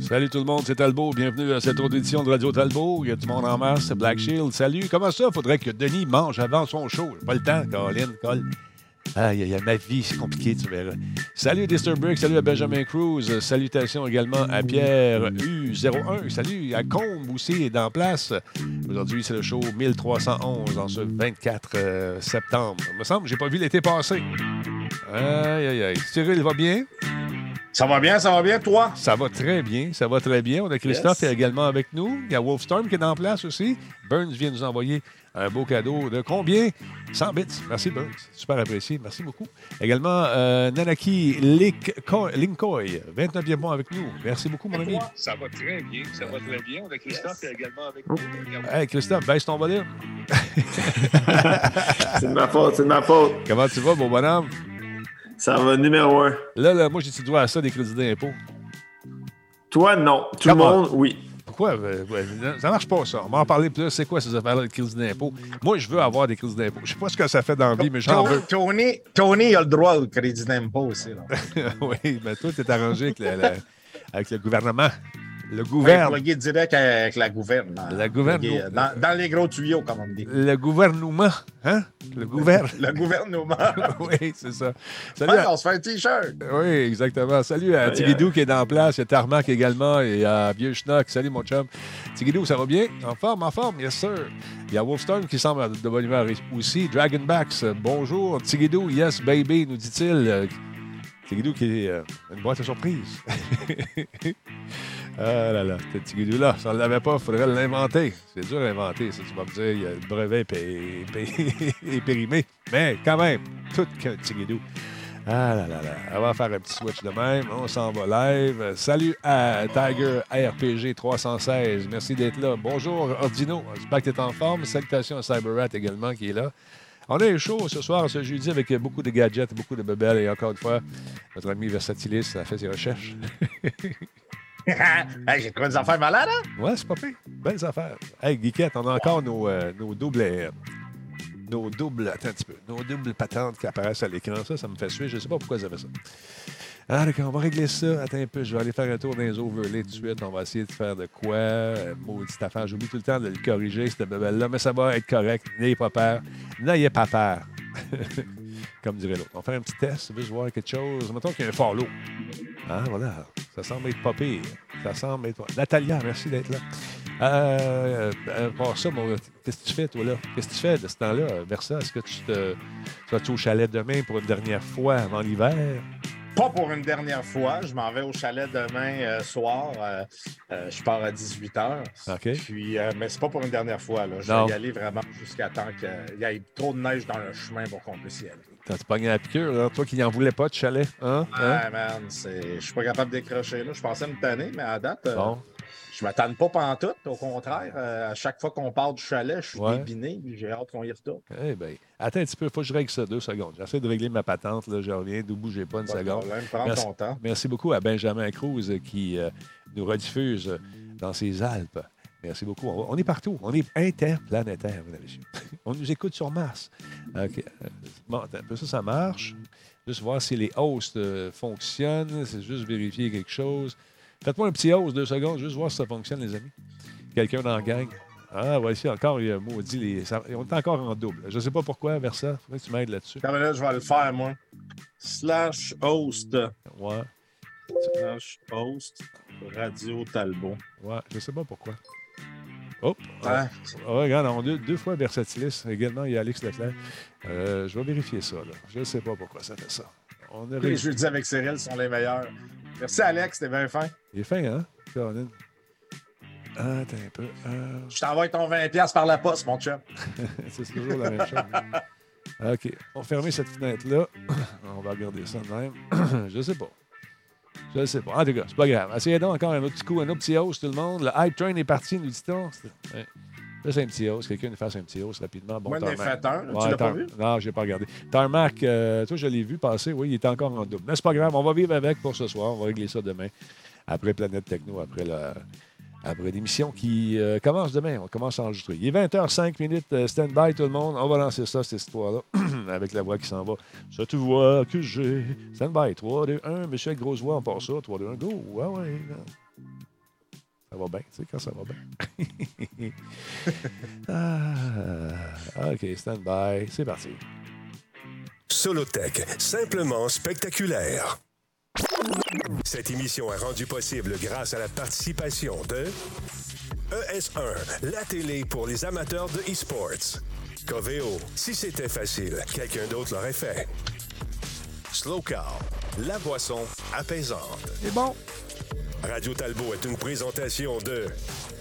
Salut tout le monde, c'est Talbot. Bienvenue à cette autre édition de Radio Talbot. Il y a du monde en masse, Black Shield. Salut, comment ça? Faudrait que Denis mange avant son show? Pas le temps, Caroline, colle. Aïe, aïe, ma vie, c'est compliqué, tu verras. Salut Disturbrick, salut à Benjamin Cruz, salutations également à Pierre U01, salut à Combe aussi, est en place. Aujourd'hui, c'est le show 1311 en ce 24 euh, septembre. Il me semble, j'ai pas vu l'été passé. Aïe, aïe, aïe. Cyril va bien? Ça va bien, ça va bien, toi? Ça va très bien, ça va très bien. On a Christophe Yes. également avec nous. Il y a Wolfstorm qui est en place aussi. Burns vient nous envoyer un beau cadeau de combien? 100 bits. Merci, Burns. Super apprécié. Merci beaucoup. Également, euh, Nanaki Linkoy, 29e mois avec nous. Merci beaucoup, mon ami. Ça va très bien, ça va très bien. On a Christophe également avec nous. Hey, Christophe, baisse ton volume. C'est de ma faute, c'est de ma faute. Comment tu vas, mon bonhomme? Ça va numéro un. Là, là moi, j'ai-tu droit à ça des crédits d'impôt? Toi, non. Tout Come le on. monde, oui. Euh, ça marche pas, ça. On va en parler plus. C'est quoi ces affaires-là de crédits d'impôt? Moi, je veux avoir des crédits d'impôt. Je sais pas ce que ça fait dans la vie, mais j'en veux. Tony, Tony a le droit au crédit d'impôt aussi. Oui, mais toi, tu es arrangé avec le, le- avec le gouvernement. Le Ouais, plugué direct avec la gouverne. La gouverne- euh, Dans, dans les gros tuyaux, comme on dit. Le gouvernement. Hein? Le gouvernement. Le gouvernement. oui, c'est ça. Salut Ouais, à- on se fait un T-shirt. Oui, exactement. Salut à Tigidou qui est en place. Il y a Tarmac également et à Vieux Schnock. Salut, mon chum. Tigidou, ça va bien? En forme, en forme, yes, sir. Il y a Wolfstorm qui semble de bonne humeur aussi. Dragonbacks, bonjour. Tigidou, yes, baby, nous dit-il. Tigidou qui est euh, une boîte à surprise. ah là là, ce Tigidou-là, si on ne l'avait pas, il faudrait l'inventer. C'est dur à inventer, ça, tu vas me dire. Le brevet est pé- pé- est périmé. Mais quand même, tout qu'un Tigidou. Ah là là là. On va faire un petit switch de même. On s'en va live. Salut à Tiger RPG 316. Merci d'être là. Bonjour Ordino. J'espère que tu es en forme. Salutations à CyberRat également qui est là. On est chaud ce soir, ce jeudi, avec beaucoup de gadgets, beaucoup de bebelles. Et encore une fois, notre ami Versatilis a fait ses recherches. Hey, J'ai trouvé des affaires malades, hein? Ouais, c'est pas pire. Belles affaires. Hey, Geekette, on a encore nos, euh, nos doubles. euh, nos doubles. Attends un petit peu. Nos doubles patentes qui apparaissent à l'écran. Ça, ça me fait suer. Je sais pas pourquoi ils avaient ça. Ah, d'accord, on va régler ça. Attends un peu. Je vais aller faire un tour dans les overlays tout de suite. On va essayer de faire de quoi. Euh, maudite affaire. J'oublie tout le temps de le corriger, cette bebelle-là. Mais ça va être correct. N'ayez pas peur. N'ayez pas peur. Comme dirait l'autre. On faire un petit test, juste voir quelque chose? Mettons qu'il y a un follow. Ah, voilà. Ça semble être pas pire. Ça semble être. Natalia, merci d'être là. Euh, euh, pour ça, mon- qu'est-ce que tu fais, toi, là? Qu'est-ce que tu fais de ce temps-là, euh, Versa? Est-ce que tu te. Tu vas-tu au chalet demain pour une dernière fois avant l'hiver? Pas pour une dernière fois. Je m'en vais au chalet demain euh, soir. Euh, euh, je pars à 18h. OK. Puis, euh, mais c'est pas pour une dernière fois. Là. Je Non. vais y aller vraiment jusqu'à temps qu'il y ait trop de neige dans le chemin pour qu'on puisse y aller. T'as-tu pogné la piqûre, là? Toi qui n'en voulais pas de chalet, hein? Hein? Ouais, man, c'est- je suis pas capable de décrocher. Là. Je pensais me tanner, mais à date, Bon. Je m'attends pas pantoute. Au contraire, euh, à chaque fois qu'on part du chalet, je suis Ouais. débiné. J'ai hâte qu'on y retourne. Eh bien, attends un petit peu. Faut que je règle ça deux secondes. J'essaie de régler ma patente, là. Je reviens. Ne bougez pas une Pas de seconde. problème, prends Merci. ton temps. Merci beaucoup à Benjamin Cruz qui euh, nous rediffuse dans ses Alpes. Merci beaucoup. On, est partout. On est interplanétaire, mesdames et messieurs. On nous écoute sur Mars. OK. Euh, Bon, ça, ça marche. Juste voir si les hosts euh, fonctionnent. C'est juste vérifier quelque chose. Faites-moi un petit host, deux secondes, juste voir si ça fonctionne, les amis. Quelqu'un dans la gang. Ah, voici encore, il a maudit. Les, ça- on est encore en double. Je ne sais pas pourquoi, Versa. Faudrait que tu m'aides là-dessus. Comme là, je vais le faire, moi. Slash host. Ouais, Slash host. Radio Talbot. ouais, je sais pas pourquoi. Oh, Ouais. Ah regarde, on a deux, deux fois Versatilis. Également, il y a Alex Leclerc. Euh, je vais vérifier ça. Là. Je ne sais pas pourquoi ça fait ça. On a Les jeudis avec Cyril sont les meilleurs. Merci, Alex, t'es bien fin. Il est fin, hein, Caroline? Ah, attends un peu. Euh, Je t'envoie ton 20$ par la poste, mon chum. c'est toujours la même chose. OK. On va fermer cette fenêtre-là. On va regarder ça de même. je ne sais pas. Je ne sais pas. En tout cas, c'est pas grave. Essayez donc encore un autre petit coup, un autre petit hausse, tout le monde. Le hype train est parti, nous dit-on. Ouais. C'est un petit hausse. Quelqu'un nous fasse un petit hausse rapidement. Bon, Moi. Ouais, tu l'as pas vu? Non, je n'ai pas regardé. Tarmac, euh, toi, je l'ai vu passer. Oui, il est encore en double. Mais c'est pas grave. On va vivre avec pour ce soir. On va régler ça demain. Après Planète Techno, après le, Après l'émission qui euh, commence demain, on commence à enregistrer. Il est 20h05 minutes, euh, stand-by tout le monde. On va lancer ça, cette histoire-là, avec la voix qui s'en va. Cette voix que j'ai. Stand-by, 3, 2, 1. Monsieur avec grosse voix, on part ça. 3, 2, 1, go. Ouais, ouais. Ça va bien, tu sais, quand ça va bien. ah, OK, stand-by. C'est parti. Solotech, simplement spectaculaire. Cette émission est rendue possible grâce à la participation de ES1, la télé pour les amateurs de e-sports. Coveo, si c'était facile, quelqu'un d'autre l'aurait fait. Slow Car, la boisson apaisante. C'est bon. Radio Talbot est une présentation de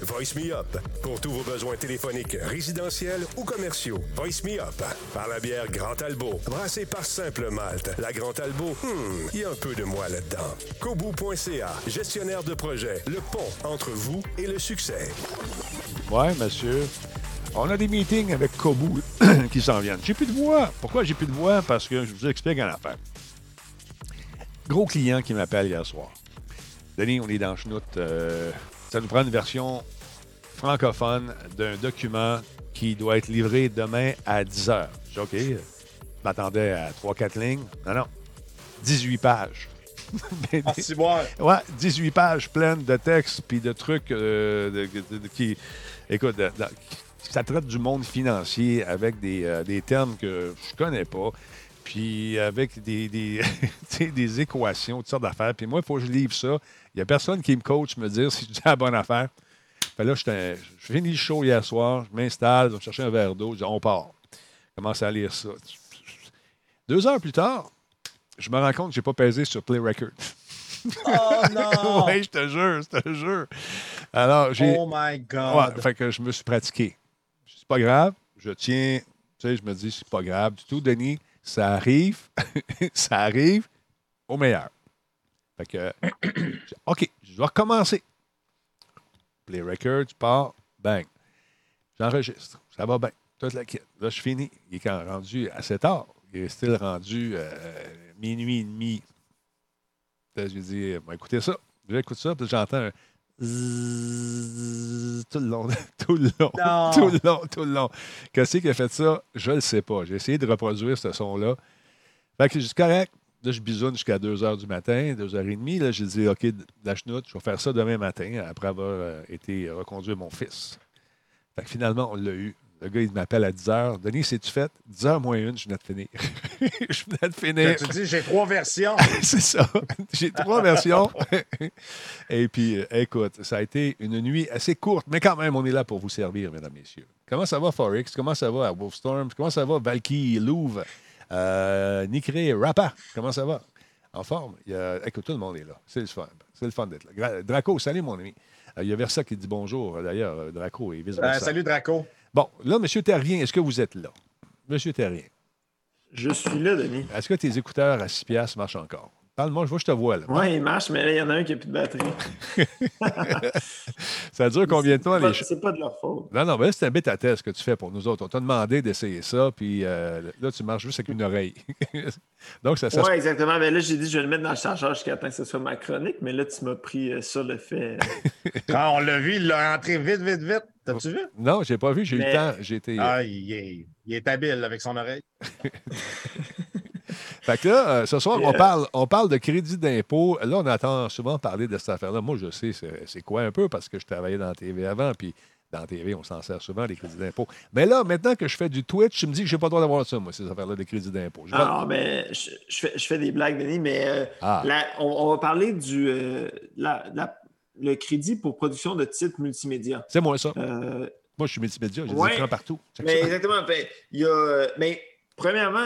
Voice Me Up pour tous vos besoins téléphoniques, résidentiels ou commerciaux. Voice Me Up par la bière Grand Talbot, brassée par Simple Malte. La Grand Talbot, hmm, il y a un peu de moi là-dedans. Kobu.ca, gestionnaire de projet, le pont entre vous et le succès. Ouais, monsieur. On a des meetings avec Kobu qui s'en viennent. J'ai plus de voix. Pourquoi j'ai plus de voix? Parce que je vous explique en affaire. Gros client qui m'appelle hier soir. Denis, on est dans Chenoute. Euh, ça nous prend une version francophone d'un document qui doit être livré demain à 10 h. Je dis OK. Je m'attendais à 3-4 lignes. Non, non. 18 pages. Ah. Ouais, 18 pages pleines de textes puis de trucs euh, de- de- de- qui. Écoute, ça traite du monde financier avec des, euh, des termes que je connais pas. Puis avec des, des, des équations, toutes sortes d'affaires. Puis moi, il faut que je livre ça. Il n'y a personne qui me coach, me dire si je dis la bonne affaire. Fait là, je finis le show hier soir, je m'installe, je vais chercher un verre d'eau, je dis on part. Je commence à lire ça. Deux heures plus tard, je me rends compte que je n'ai pas pesé sur Play Record. Oh non! oui, je te jure, je te jure. Alors, j'ai. oh my Ouais, God! fait que je me suis pratiqué. C'est pas grave, je tiens. Tu sais, je me dis, c'est pas grave du tout, Denis. Ça arrive, ça arrive au meilleur. Fait que, OK, je dois recommencer. Play record, tu pars, bang. J'enregistre. Ça va bien. Toute la kit. Là, je finis. Il est quand rendu assez tard. Il est still rendu euh, minuit et demi. Là, je lui dis, bon, écoutez ça. J'écoute ça, puis j'entends un zzzz tout le long, tout le long, Non. tout le long, tout le long. Qu'est-ce qui a fait ça? Je le sais pas. J'ai essayé de reproduire ce son-là. Fait que je dis correct. Là, je bisoune jusqu'à 2 h du matin, 2 h 30. Là, j'ai dit, OK, la chenoute, je vais faire ça demain matin, après avoir euh, été reconduire mon fils. Fait que finalement, on l'a eu. Le gars, il m'appelle à 10 h. Denis, c'est-tu fait? 10 h moins une, je venais de finir. je venais de finir. Tu dis, j'ai trois versions. C'est ça. J'ai trois versions. Et puis, euh, écoute, ça a été une nuit assez courte, mais quand même, on est là pour vous servir, mesdames, messieurs. Comment ça va, Forex? Comment ça va à Wolfstorm? Comment ça va, Valky, Louvre, euh, Nicré, Rappa? Comment ça va? En forme? Il y a- Écoute, tout le monde est là. C'est le fun. C'est le fun d'être là. Draco, salut, mon ami. Euh, il y a Versa qui dit bonjour, euh, d'ailleurs, euh, Draco et Euh, vice-versa. salut Draco. Bon, là, M. Terrien, est-ce que vous êtes là? Monsieur Terrien, Je suis là, Denis. est-ce que tes écouteurs à 6 piastres marchent encore? Parle-moi, je vois que je te vois, là. Ouais, il marche, mais là, il y en a un qui n'a plus de batterie. Ça dure combien de temps, pas- les C'est pas de leur faute. Non, non, mais là, c'est un bêta test que tu fais pour nous autres. On t'a demandé d'essayer ça, puis euh, là, tu marches juste avec une oreille. Donc, ça, ça Ouais, exactement. Mais là, j'ai dit, je vais le mettre dans le chargeur jusqu'à temps que ce soit ma chronique, mais là, tu m'as pris euh, sur le fait. Quand on l'a vu, il l'a rentré vite, vite, vite. T'as-tu vu? Non, j'ai pas vu, j'ai eu le temps. J'ai été. Ah, il est, il est habile avec son oreille. Fait que là, euh, ce soir, on parle, on parle de crédit d'impôt. Là, on entend souvent parler de cette affaire-là. Moi, je sais c'est quoi un peu parce que je travaillais dans la TV avant, puis dans la TV, on s'en sert souvent, les crédits d'impôt. Mais là, maintenant que je fais du Twitch, tu me dis que j'ai pas le droit d'avoir ça, moi, ces affaires-là de crédit d'impôt. Pas- Ah, mais je, je fais, je fais des blagues, Denis, mais euh, Ah. la- on, on va parler du euh, la- la- le crédit pour production de titres multimédia. C'est moi, ça. Euh, Moi, je suis multimédia, j'ai Ouais. des écrans partout. Mais ça. exactement. il y a, mais premièrement,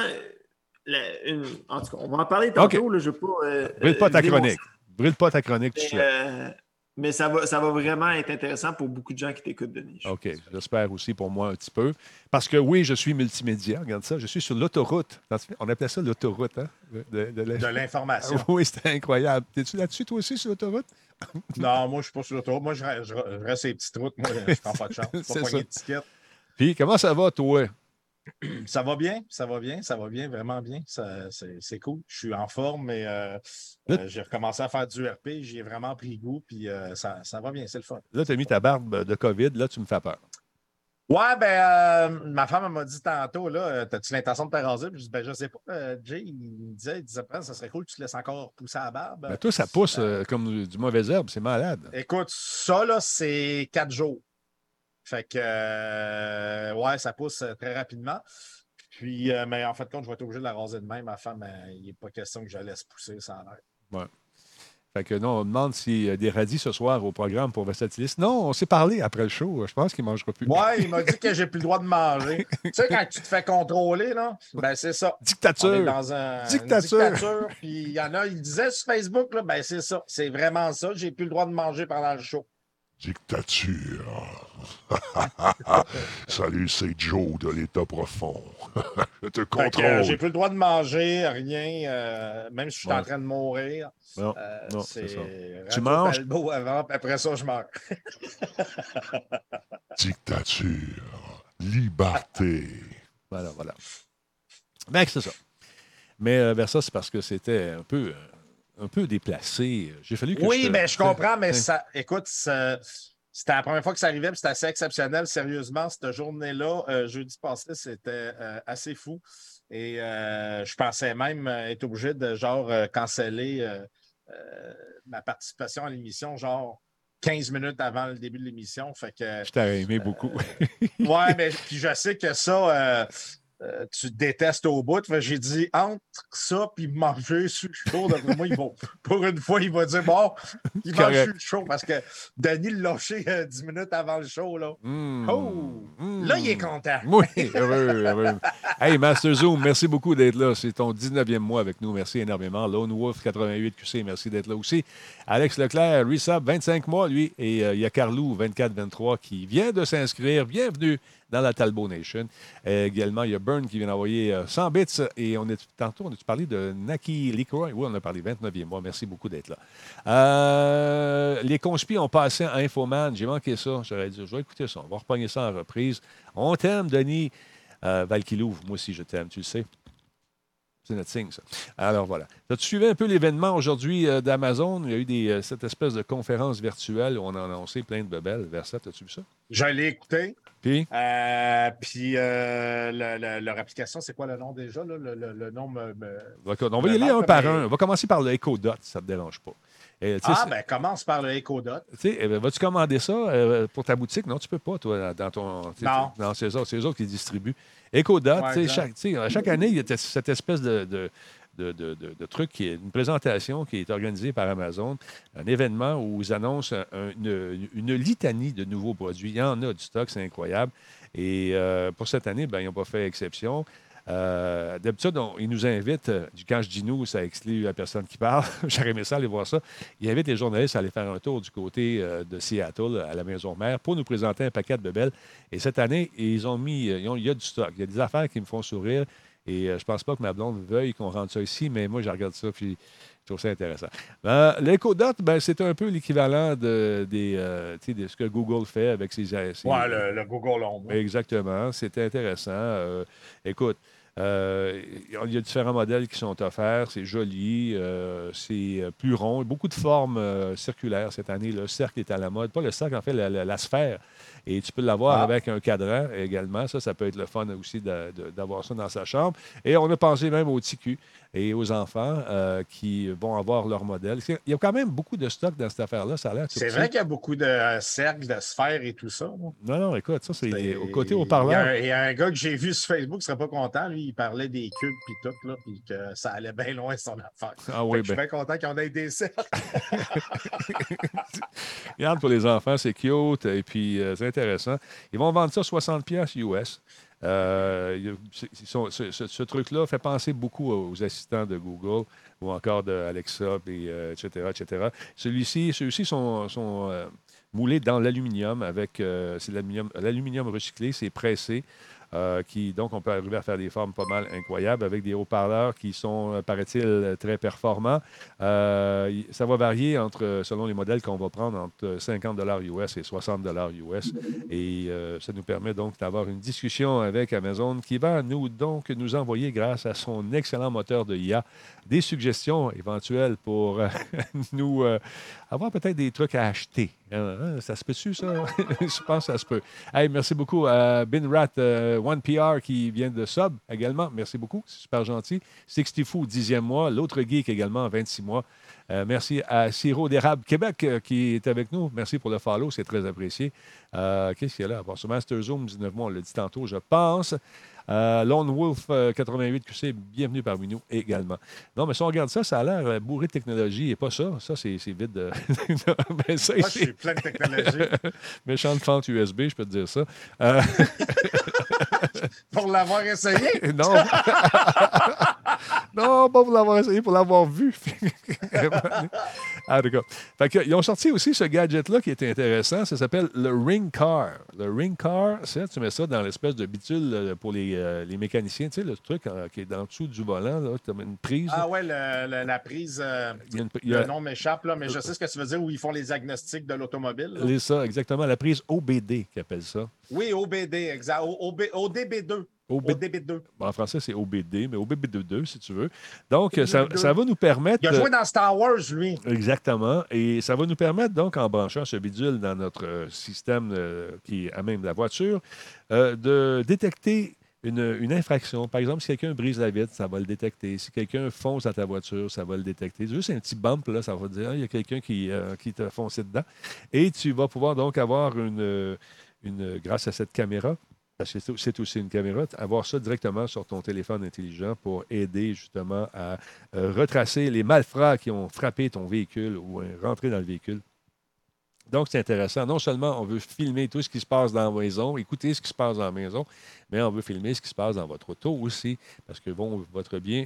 la- une- en tout cas, on va en parler tantôt. Là, je veux pas. euh, Brûle pas ta euh, chronique. Brûle pas ta chronique Mais, euh, mais ça, va, ça va vraiment être intéressant pour beaucoup de gens qui t'écoutent, Denis. je OK, j'espère aussi pour moi un petit peu. Parce que oui, je suis multimédia. Regarde ça, je suis sur l'autoroute. On appelait ça l'autoroute, hein? de- de- de la- De l'information. Oui, c'était incroyable. T'es-tu là-dessus, toi aussi, sur l'autoroute? Non, moi, je suis pas sur l'autoroute. Moi, je, je, je reste sur les petites routes. Moi, je prends pas de chance. Je C'est suis pas de ticket. Puis, comment ça va, toi? Ça va bien, ça va bien, ça va bien, vraiment bien. C'est cool. Je suis en forme, mais euh, euh, j'ai recommencé à faire du RP. J'y ai vraiment pris goût, puis euh, ça, ça va bien, c'est le fun. Là, tu as mis ta barbe de COVID. Là, tu me fais peur. Ouais, ben, ma femme m'a dit tantôt, là, euh, as-tu l'intention de te raser? Puis je dis, ben, je sais pas. Jay, il me disait, il disait, ça serait cool que tu te laisses encore pousser la barbe. Ben, toi, ça pousse comme du, du mauvais herbe. C'est malade. Écoute, ça, là, c'est quatre jours. Fait que, euh, ouais, ça pousse euh, très rapidement. Puis, euh, mais en fait, compte, je vais être obligé de la raser de même. Ma femme, il n'est pas question que je la laisse pousser, ça a l'air. Fait que non, on demande s'il y a des radis ce soir au programme pour Versatilis. Non, on s'est parlé après le show. Je pense qu'il ne mangera plus. Ouais, il m'a dit que j'ai plus le droit de manger. tu sais, quand tu te fais contrôler, là, ben c'est ça. On est Dictature. dans un, Dictature. une dictature. Puis il y en a, il disait sur Facebook, là, ben c'est ça. C'est vraiment ça. J'ai plus le droit de manger pendant le show. Dictature. Salut, c'est Joe de l'État profond. Je te contrôle. j'ai plus le droit de manger, rien, euh, même si je suis Ouais. en train de mourir. Non, Euh, non, c'est ça. Tu manges? Avant, puis après ça, je meurs. Dictature. Liberté. Voilà, voilà. Ben, c'est ça. Mais euh, vers ça, c'est parce que c'était un peu, euh, un peu déplacé. J'ai fallu que Oui, je te- mais je comprends, mais ça, écoute, ça- c'était la première fois que ça arrivait, puis c'était assez exceptionnel. Sérieusement, cette journée-là, euh, jeudi passé, c'était euh, assez fou. Et euh, je pensais même être obligé de genre canceller ma participation à l'émission, genre 15 minutes avant le début de l'émission. Fait que Je t'ai aimé beaucoup. Ouais, mais puis je sais que ça, euh, euh, tu détestes au bout. J'ai dit entre ça puis manger sur le show, d'après moi, il va, pour une fois, il va dire bon, il mange le show parce que Denis l'a lâché euh, 10 minutes avant le show. Là, Mm. Oh! Mm. là il est content. Oui, heureux, heureux. Hey, Master Zoom, merci beaucoup d'être là. C'est ton 19e mois avec nous. Merci énormément. Lone Wolf 88 QC, merci d'être là aussi. Alex Leclerc, Resub, 25 mois, lui. Et euh, il y a Carlou, 24-23, qui vient de s'inscrire. Bienvenue dans la Talbot Nation. Euh, également, il y a Burn qui vient d'envoyer euh, 100 bits. Et on est, tantôt, on a parlé de Naki Leroy. Oui, on a parlé 29e mois. Merci beaucoup d'être là. Euh, les conspis ont passé à Infoman. J'ai manqué ça. J'aurais dit, je vais écouter ça. On va repogner ça en reprise. On t'aime, Denis. Euh, moi aussi, je t'aime, tu le sais. C'est notre signe, ça. Alors voilà. As-tu suivi un peu l'événement aujourd'hui euh, d'Amazon? Il y a eu euh, cette espèce de conférence virtuelle où on a annoncé plein de bebelles. Versa, as-tu vu ça? Je l'ai écouté. Puis, Euh, puis euh, le- le- leur application, c'est quoi le nom déjà? là? Le, le- nom me. me- on va y Le aller un par mais- un. On va commencer par le Echo Dot, si ça ne te dérange pas. Et, Ah, ben commence par le. Tu sais, eh ben, vas-tu commander ça euh, pour ta boutique? Non, tu peux pas, toi, dans ton. Non. Non, c'est eux autres, qui distribuent. Ouais, sais, exact. chaque, à chaque année, il y a cette espèce de, de, de, de- de- de truc, qui est une présentation qui est organisée par Amazon, un événement où ils annoncent un- un- une, litanie de nouveaux produits. Il y en a du stock, c'est incroyable. Et euh, pour cette année, ben, ils n'ont pas fait exception. Euh, D'habitude, ils nous invitent, euh, quand je dis nous, ça exclut la personne qui parle, j'aurais aimé ça aller voir ça, ils invitent les journalistes à aller faire un tour du côté de Seattle, à la Maison Mère, pour nous présenter un paquet de bebelles. Et cette année, ils ont mis, il y a du stock, il y a des affaires qui me font sourire. Et euh, je pense pas que ma blonde veuille qu'on rentre ça ici, mais moi, je regarde ça, puis je trouve ça intéressant. Euh, L'EcoDot, ben, c'est un peu l'équivalent de, des, euh, de ce que Google fait avec ses... ses- Ouais, le, le Google Home. Exactement. C'était intéressant. Euh, écoute, euh, il y a différents modèles qui sont offerts. C'est joli. euh, c'est euh, plus rond. Beaucoup de formes euh, circulaires cette année. Le cercle est à la mode. Pas le cercle, en fait, la, la- la sphère. Et tu peux l'avoir Ah. avec un cadran également. Ça, ça peut être le fun aussi d'avoir ça dans sa chambre. Et on a pensé même aux TQ et aux enfants euh, qui vont avoir leur modèle. Il y a quand même beaucoup de stock dans cette affaire-là. Ça a l'air C'est vrai qu'il y a beaucoup de euh, cercles, de sphères et tout ça. Non, non, écoute, ça, c'est au côté Il y, haut-parleur. a, il y a un gars que j'ai vu sur Facebook qui serait pas content. Lui, il parlait des cubes puis tout, là, puis que ça allait bien loin son affaire. Ah oui, que Je suis ben. bien content qu'on ait des cercles. Regarde, pour les enfants, c'est cute et puis euh, c'est intéressant. Ils vont vendre ça 60 pièces US. Euh, ce, truc-là fait penser beaucoup aux assistants de Google ou encore de Alexa, et, euh, etc., etc. Celui-ci, ceux-ci sont, euh, moulés dans l'aluminium avec c'est l'aluminium recyclé, c'est pressé. Euh, qui, donc, on peut arriver à faire des formes pas mal incroyables avec des haut-parleurs qui sont, euh, paraît-il, très performants. Euh, ça va varier entre, selon les modèles qu'on va prendre, entre 50 US et 60 US. Et ça nous permet donc d'avoir une discussion avec Amazon qui va nous, donc, nous envoyer, grâce à son excellent moteur de IA, des suggestions éventuelles pour nous avoir peut-être des trucs à acheter. Hein, hein, ça se peut-tu, ça? Je pense que ça se peut. Hey, merci beaucoup à Binrat, euh, OnePR qui vient de Sub également. Merci beaucoup, c'est super gentil. 60 Fou, 10e mois. L'autre geek également, 26 mois. Euh, merci à Siro d'Érable Québec euh, qui est avec nous. Merci pour le follow, c'est très apprécié. Euh, Qu'est-ce qu'il y a là? Bon, sur Master Zoom, 19 mois, on l'a dit tantôt, je pense. Euh, Lone Wolf euh, 88 QC, bienvenue parmi nous également. Non, mais si on regarde ça, ça a l'air euh, bourré de technologie et pas ça. Ça, c'est vide de. Ben, ça, Moi, je c'est- suis plein de technologie. Méchante fente USB, je peux te dire ça. Pour l'avoir essayé, non. non, pas pour l'avoir essayé, pour l'avoir vu. ah, d'accord. Fait que, ils ont sorti aussi ce gadget-là qui est intéressant. Ça s'appelle le Ring Car. Le Ring Car, c'est tu mets ça dans l'espèce de bitule euh, pour les, euh, les mécaniciens. Tu sais, le truc euh, qui est dans le dessous du volant, là, tu as une prise. ah ouais, le- le- la prise, euh, Il y a une- il y a- le nom m'échappe, là, mais je sais ce que tu veux dire, où ils font les diagnostics de l'automobile. c'est ça, exactement. La prise OBD, qu'ils appellent ça. Oui, OBD, exact. OB- ODB2. OB ODB2. En français, c'est OBD, mais OBD2, si tu veux. Donc, ça, ça va nous permettre. Il a joué dans Star Wars, lui. Exactement. Et ça va nous permettre, donc, en branchant ce bidule dans notre euh, système euh, qui est à même la voiture, euh, de détecter une, une infraction. Par exemple, si quelqu'un brise la vitre, ça va le détecter. Si quelqu'un fonce dans ta voiture, ça va le détecter. Juste un petit bump, là, ça va te dire, Ah, il y a quelqu'un qui, euh, qui t'a foncé dedans. Et tu vas pouvoir donc avoir une, euh, une grâce à cette caméra, parce que c'est- aussi une caméra, avoir ça directement sur ton téléphone intelligent pour aider justement à euh, retracer les malfrats qui ont frappé ton véhicule ou euh, rentré dans le véhicule. Donc, c'est intéressant. Non seulement on veut filmer tout ce qui se passe dans la maison, écouter ce qui se passe dans la maison, mais on veut filmer ce qui se passe dans votre auto aussi, parce que, bon, votre bien,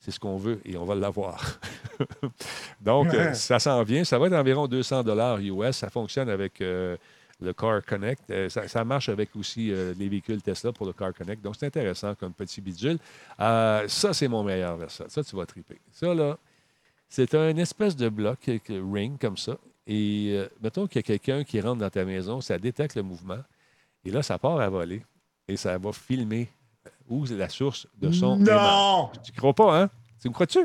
c'est ce qu'on veut et on va l'avoir. Donc, euh, ça s'en vient. Ça va être environ 200 dollars US. Ça fonctionne avec euh, le Car Connect. Euh, ça, ça marche avec aussi euh, les véhicules Tesla pour le Car Connect. Donc, c'est intéressant comme petit bidule. Euh, ça, c'est mon meilleur verset. Ça, tu vas triper. Ça, là, c'est un espèce de bloc, ring comme ça. Et mettons qu'il y a quelqu'un qui rentre dans ta maison, ça détecte le mouvement. Et là, ça part à voler. Et ça va filmer où la source de son émane. Non! Tu crois pas, hein? Tu me crois-tu?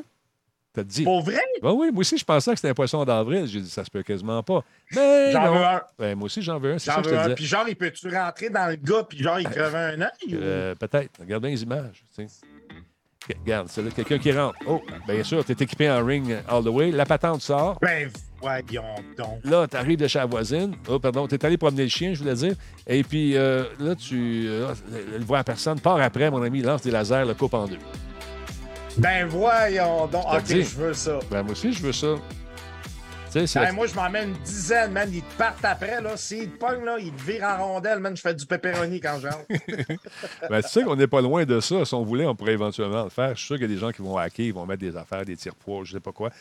T'as dit. Pour vrai? Ben oui, moi aussi, je pensais que c'était un poisson d'avril. J'ai dit, ça se peut quasiment pas. Mais J'en non. veux un. Ben, moi aussi, j'en veux un. C'est ça J'en que je veux te un. disais. Puis genre, il peut-tu rentrer dans le gars, puis genre, il crevait un œil? Euh, Peut-être. Regarde bien les images. tu sais. Regarde, c'est là quelqu'un qui rentre. Oh, bien sûr, tu es équipé en ring all the way. La patente sort. Ben, voyons donc. Là, tu arrives de chez la voisine. Oh, pardon, tu es allé promener le chien, je voulais dire. Et puis euh, là, tu euh, le voit à personne. Part après, mon ami, lance des lasers, le coupe en deux. Ben, voyons donc. OK, je veux ça. Ben, moi aussi, je veux ça. Ben, moi, je m'en mets une dizaine, man. Ils te partent après, là. S'ils te pognent, là, ils te virent en rondelle, man. Je fais du pepperoni quand j'entre. Ben, tu sais qu'on n'est pas loin de ça. Si on voulait, on pourrait éventuellement le faire. Je suis sûr qu'il y a des gens qui vont hacker, ils vont mettre des affaires, des tire-poids, je ne sais pas quoi.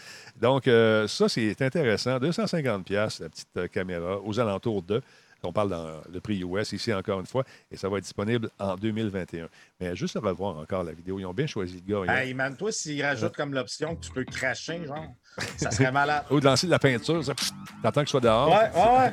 Donc, euh, ça, c'est intéressant. 250 pièces la petite euh, caméra, aux alentours de. On parle dans le prix US ici encore une fois, et ça va être disponible en 2021. Mais juste à revoir encore la vidéo, ils ont bien choisi le gars. hein. hey, man, toi, s'ils rajoutent comme l'option que tu peux cracher, genre, ça serait malade. Ou de lancer de la peinture, ça, t'attends qu'il soit dehors. Ouais, ouais, ouais.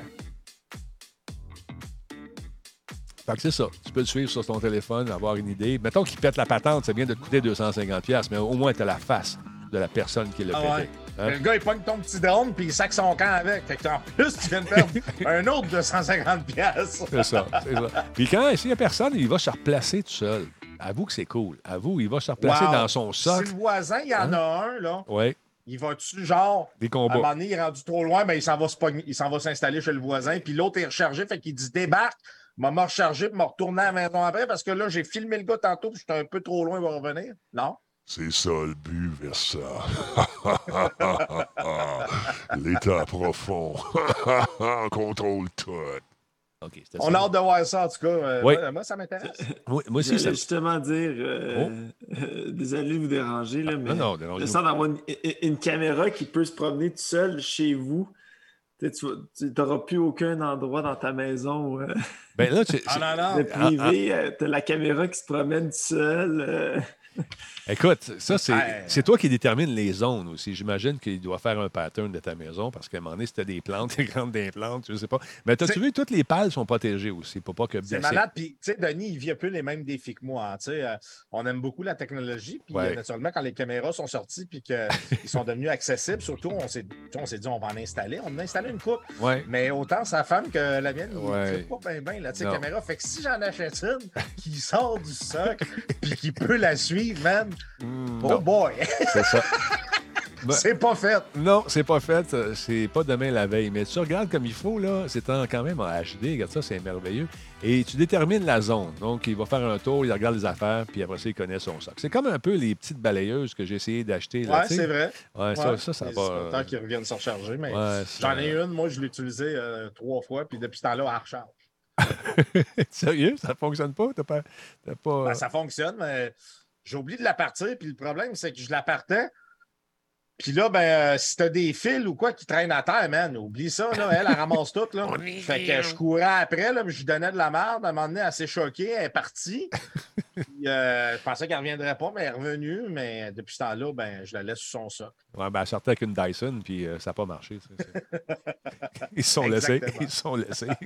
Fait que c'est ça. Tu peux le suivre sur ton téléphone, avoir une idée. Mettons qu'il pète la patente, ça vient de te coûter 250 pièces, mais au moins tu as la face de la personne qui l'a Ah ouais. Hein? Le gars, il pogne ton petit drone, puis il sac son camp avec. Fait que en plus, tu viens de perdre un autre 250 pièces. C'est ça, c'est ça. Puis quand s'il n'y a personne, il va se replacer tout seul. Avoue que c'est cool. Avoue, il va se replacer dans son Si socle. le voisin, il y en Hein? a un, là, Oui, il va-tu, genre, des à un moment combats. donné, il est rendu trop loin, ben, il s'en va se pogner- il s'en va s'installer chez le voisin, puis l'autre est rechargé, fait qu'il dit débarque, m'a rechargé, puis m'a retourné à la maison après, parce que là, j'ai filmé le gars tantôt, puis j'étais un peu trop loin, il va revenir. Non? C'est ça le but, Versa. L'état profond. On contrôle tout. On ça. a hâte de voir ça, en tout cas. Euh, Oui. moi, moi, ça m'intéresse. Oui, moi aussi, ça... justement dire, euh, euh, désolé de vous déranger, là, mais Non, non, le sens d'avoir une, une caméra qui peut se promener tout seul chez vous, tu n'auras plus aucun endroit dans ta maison euh, Ben là, tu- Ah non, non. de privé. tu as la caméra qui se promène seule. euh. Écoute, ça, c'est toi qui détermine les zones aussi. J'imagine qu'il doit faire un pattern de ta maison parce qu'à un moment donné, si tu des plantes, des grandes des plantes, je sais pas. Mais as-tu C'est- vu, toutes les pales sont protégées aussi pour pas que. C'est malade. Puis, tu sais, Denis, il vit un peu les mêmes défis que moi. hein. Tu sais, euh, on aime beaucoup la technologie. Puis, Ouais. euh, naturellement, quand les caméras sont sorties puis qu'ils sont devenus accessibles, surtout, on s'est dit, on va en installer. On en a installé une coupe. Ouais. Mais autant sa femme que la mienne, Ouais. pas bien, bien là, tu sais, Non. caméra. Fait que si j'en achète une qui sort du socle puis qui peut la suivre, man, Hmm, oh non, boy, c'est ça. Ben- c'est pas fait. Non, c'est pas fait. euh, C'est pas demain la veille. Mais tu regardes comme il faut, là. C'est quand même en HD. Regarde ça, c'est merveilleux. Et tu détermines la zone. Donc, il va faire un tour, il regarde les affaires, puis après ça, il connaît son sac. C'est comme un peu les petites balayeuses que j'ai essayé d'acheter. là, Ouais, c'est vrai. Ouais, ça, Ouais. ça, ça va. euh, temps qu'ils reviennent se recharger, mais ouais, j'en ai une. Moi, je l'ai utilisée euh, trois fois, puis depuis ce temps-là, elle recharge. Sérieux, ça fonctionne pas? T'as pas. t'as pas... Ben, ça fonctionne, mais j'ai oublié de la partir. Puis le problème, c'est que je la partais. Puis là, ben, euh, si t'as des fils ou quoi qui traînent à terre, man, oublie ça, là. Elle, elle ramasse tout, là. fait que je courais après, là, puis je lui donnais de la merde. À un moment donné, elle s'est choquée, elle est partie. Puis, euh, je pensais qu'elle ne reviendrait pas, mais elle est revenue. Mais depuis ce temps-là, ben, je la laisse sous son socle. Ouais, ben, elle sortait avec une Dyson, puis euh, ça n'a pas marché. Ils se sont laissés. Ils se sont laissés.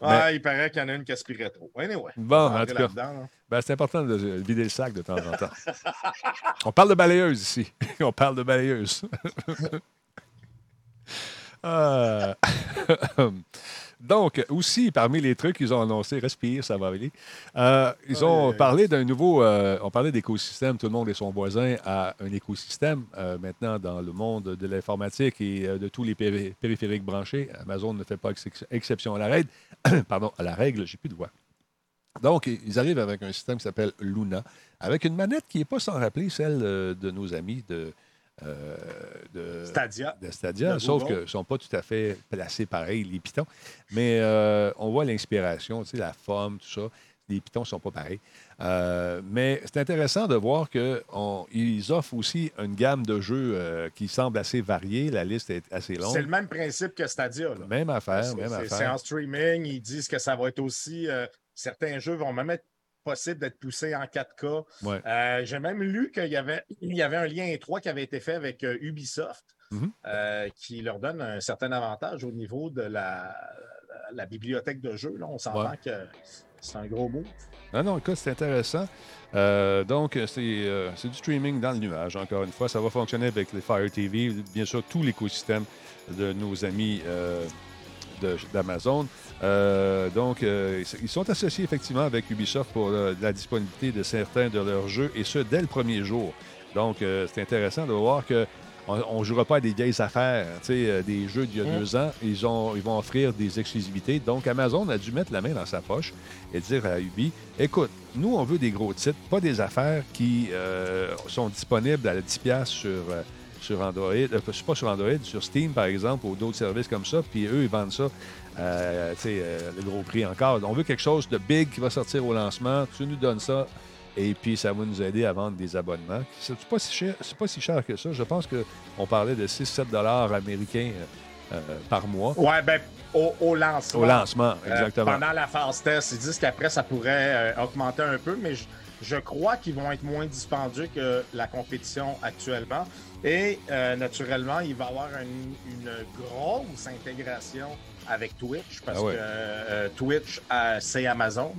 Ouais, il paraît qu'il y en a une qui aspirait trop. Anyway. Bon, en tout cas. Ben, c'est important de vider le sac de temps en temps. On parle de balayeuse ici. On parle de balayeuse. Euh, Donc, aussi, parmi les trucs qu'ils ont annoncé, respire, ça va aller. Euh, ils ont parlé d'un nouveau. euh, on parlait d'écosystème, tout le monde et son voisin a un écosystème euh, maintenant dans le monde de l'informatique et euh, de tous les péri- périphériques branchés. Amazon ne fait pas ex- exception à la règle. Pardon, à la règle, j'ai plus de voix. Donc, ils arrivent avec un système qui s'appelle Luna, avec une manette qui n'est pas sans rappeler celle de nos amis de, euh, de, Stadia. de Stadia, de sauf qu'ils ne sont pas tout à fait placés pareil, les pitons. Mais euh, on voit l'inspiration, tu sais, la forme, tout ça. Les pitons ne sont pas pareils. Euh, mais c'est intéressant de voir qu'ils offrent aussi une gamme de jeux qui semble assez variée. La liste est assez longue. C'est le même principe que Stadia. Là. Même affaire, C'est- même c'est- C'est affaire. en streaming. Ils disent que ça va être aussi. certains jeux vont même être possibles d'être poussés en 4K. Ouais. Euh, J'ai même lu qu'il y avait, il y avait un lien étroit qui avait été fait avec euh, Ubisoft Mhm. euh, qui leur donne un certain avantage au niveau de la, la- la bibliothèque de jeux. Là. On s'entend Ouais. que c'est un gros mot. Non, non, écoute, c'est intéressant. Donc, c'est du streaming dans le nuage, encore une fois. Ça va fonctionner avec les Fire TV, bien sûr, tout l'écosystème de nos amis d'Amazon. Euh, donc, euh, ils sont associés effectivement avec Ubisoft pour euh, la disponibilité de certains de leurs jeux, et ce, dès le premier jour. Donc, c'est intéressant de voir que on ne jouera pas à des vieilles affaires, tu sais, euh, des jeux d'il y a Mm. deux ans. Ils, ont, ils vont offrir des exclusivités. Donc, Amazon a dû mettre la main dans sa poche et dire à Ubi, écoute, nous, on veut des gros titres, pas des affaires qui euh, sont disponibles à 10$ piastres sur, euh, sur Android, euh, pas sur Android, sur Steam, par exemple, ou d'autres services comme ça, puis eux, ils vendent ça, euh, tu sais, euh, le gros prix encore. On veut quelque chose de big qui va sortir au lancement. Tu nous donnes ça, et puis ça va nous aider à vendre des abonnements. C'est pas si cher, c'est pas si cher que ça. Je pense qu'on parlait de 6-7 dollars américains euh, par mois Ouais, ben, au, au lancement. au lancement, Euh, exactement. pendant la phase test, ils disent qu'après, ça pourrait euh, augmenter un peu, mais je, crois qu'ils vont être moins dispendieux que la compétition actuellement. Et euh, naturellement, il va y avoir une, une grosse intégration avec Twitch, parce Ah ouais. que euh, Twitch, euh, c'est Amazon.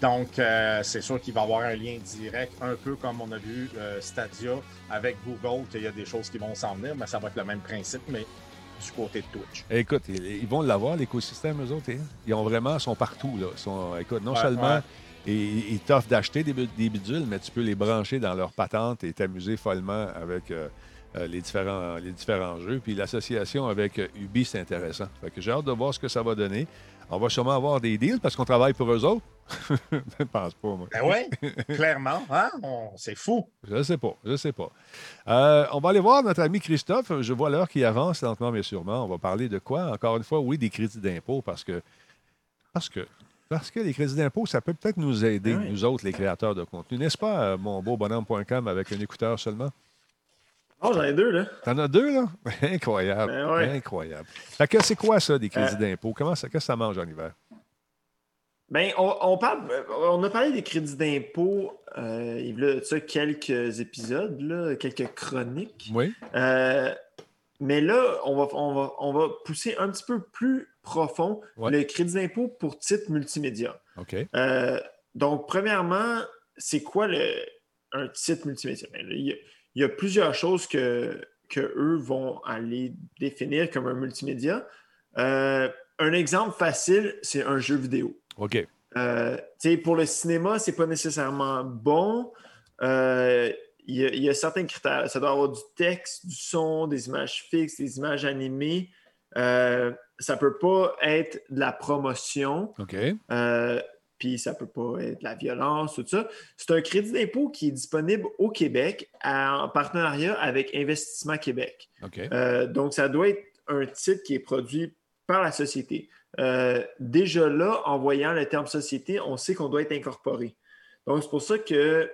Donc, euh, c'est sûr qu'il va y avoir un lien direct, un peu comme on a vu Stadia avec Google, qu'il y a des choses qui vont s'en venir, mais ça va être le même principe, mais du côté de Twitch. Écoute, ils, ils vont l'avoir, l'écosystème, eux autres. hein. Ils ont vraiment, sont partout. Là. Ils sont, écoute, non Ouais, seulement ouais. Ils, ils t'offrent d'acheter des, bidules, mais tu peux les brancher dans leur patente et t'amuser follement avec euh, euh, les, différents, les différents jeux. Puis l'association avec euh, Ubi, c'est intéressant. Fait que j'ai hâte de voir ce que ça va donner. On va sûrement avoir des deals parce qu'on travaille pour eux autres. Je pense pas, moi. Ben oui, clairement, hein? C'est fou. Je ne sais pas, je ne sais pas. Euh, on va aller voir notre ami Christophe. Je vois l'heure qui avance lentement mais sûrement. On va parler de quoi? Encore une fois, oui, des crédits d'impôt parce que parce que parce que les crédits d'impôt, ça peut peut-être nous aider, Ah oui. nous autres, les créateurs de contenu. N'est-ce pas, euh, mon beau bonhomme.com avec un écouteur seulement? Oh, j'en ai deux, là. T'en as deux, là? Incroyable. Ben ouais. Incroyable. Fait que c'est quoi ça, des crédits Euh, d'impôt? Comment ça, qu'est-ce que ça mange en hiver? Ben, on, on parle, on a parlé des crédits d'impôt euh, il y a ça quelques épisodes, là, quelques chroniques. Oui. Euh, mais là, on va, on, va, on va pousser un petit peu plus profond Ouais. le crédit d'impôt pour titre multimédia. OK. Euh, donc, premièrement, c'est quoi le, un titre multimédia? Ben, il, y a, il y a plusieurs choses que, que eux vont aller définir comme un multimédia. Euh, un exemple facile, c'est un jeu vidéo. OK. Euh, pour le cinéma, c'est pas nécessairement bon. Euh, y, il y a certains critères. Ça doit avoir du texte, du son, des images fixes, des images animées. Euh, ça peut pas être de la promotion. OK. Euh, puis ça peut pas être de la violence, tout ça. C'est un crédit d'impôt qui est disponible au Québec en partenariat avec Investissement Québec. Euh, donc, ça doit être un titre qui est produit par la société. Euh, déjà là, en voyant le terme société, on sait qu'on doit être incorporé. Donc, c'est pour ça que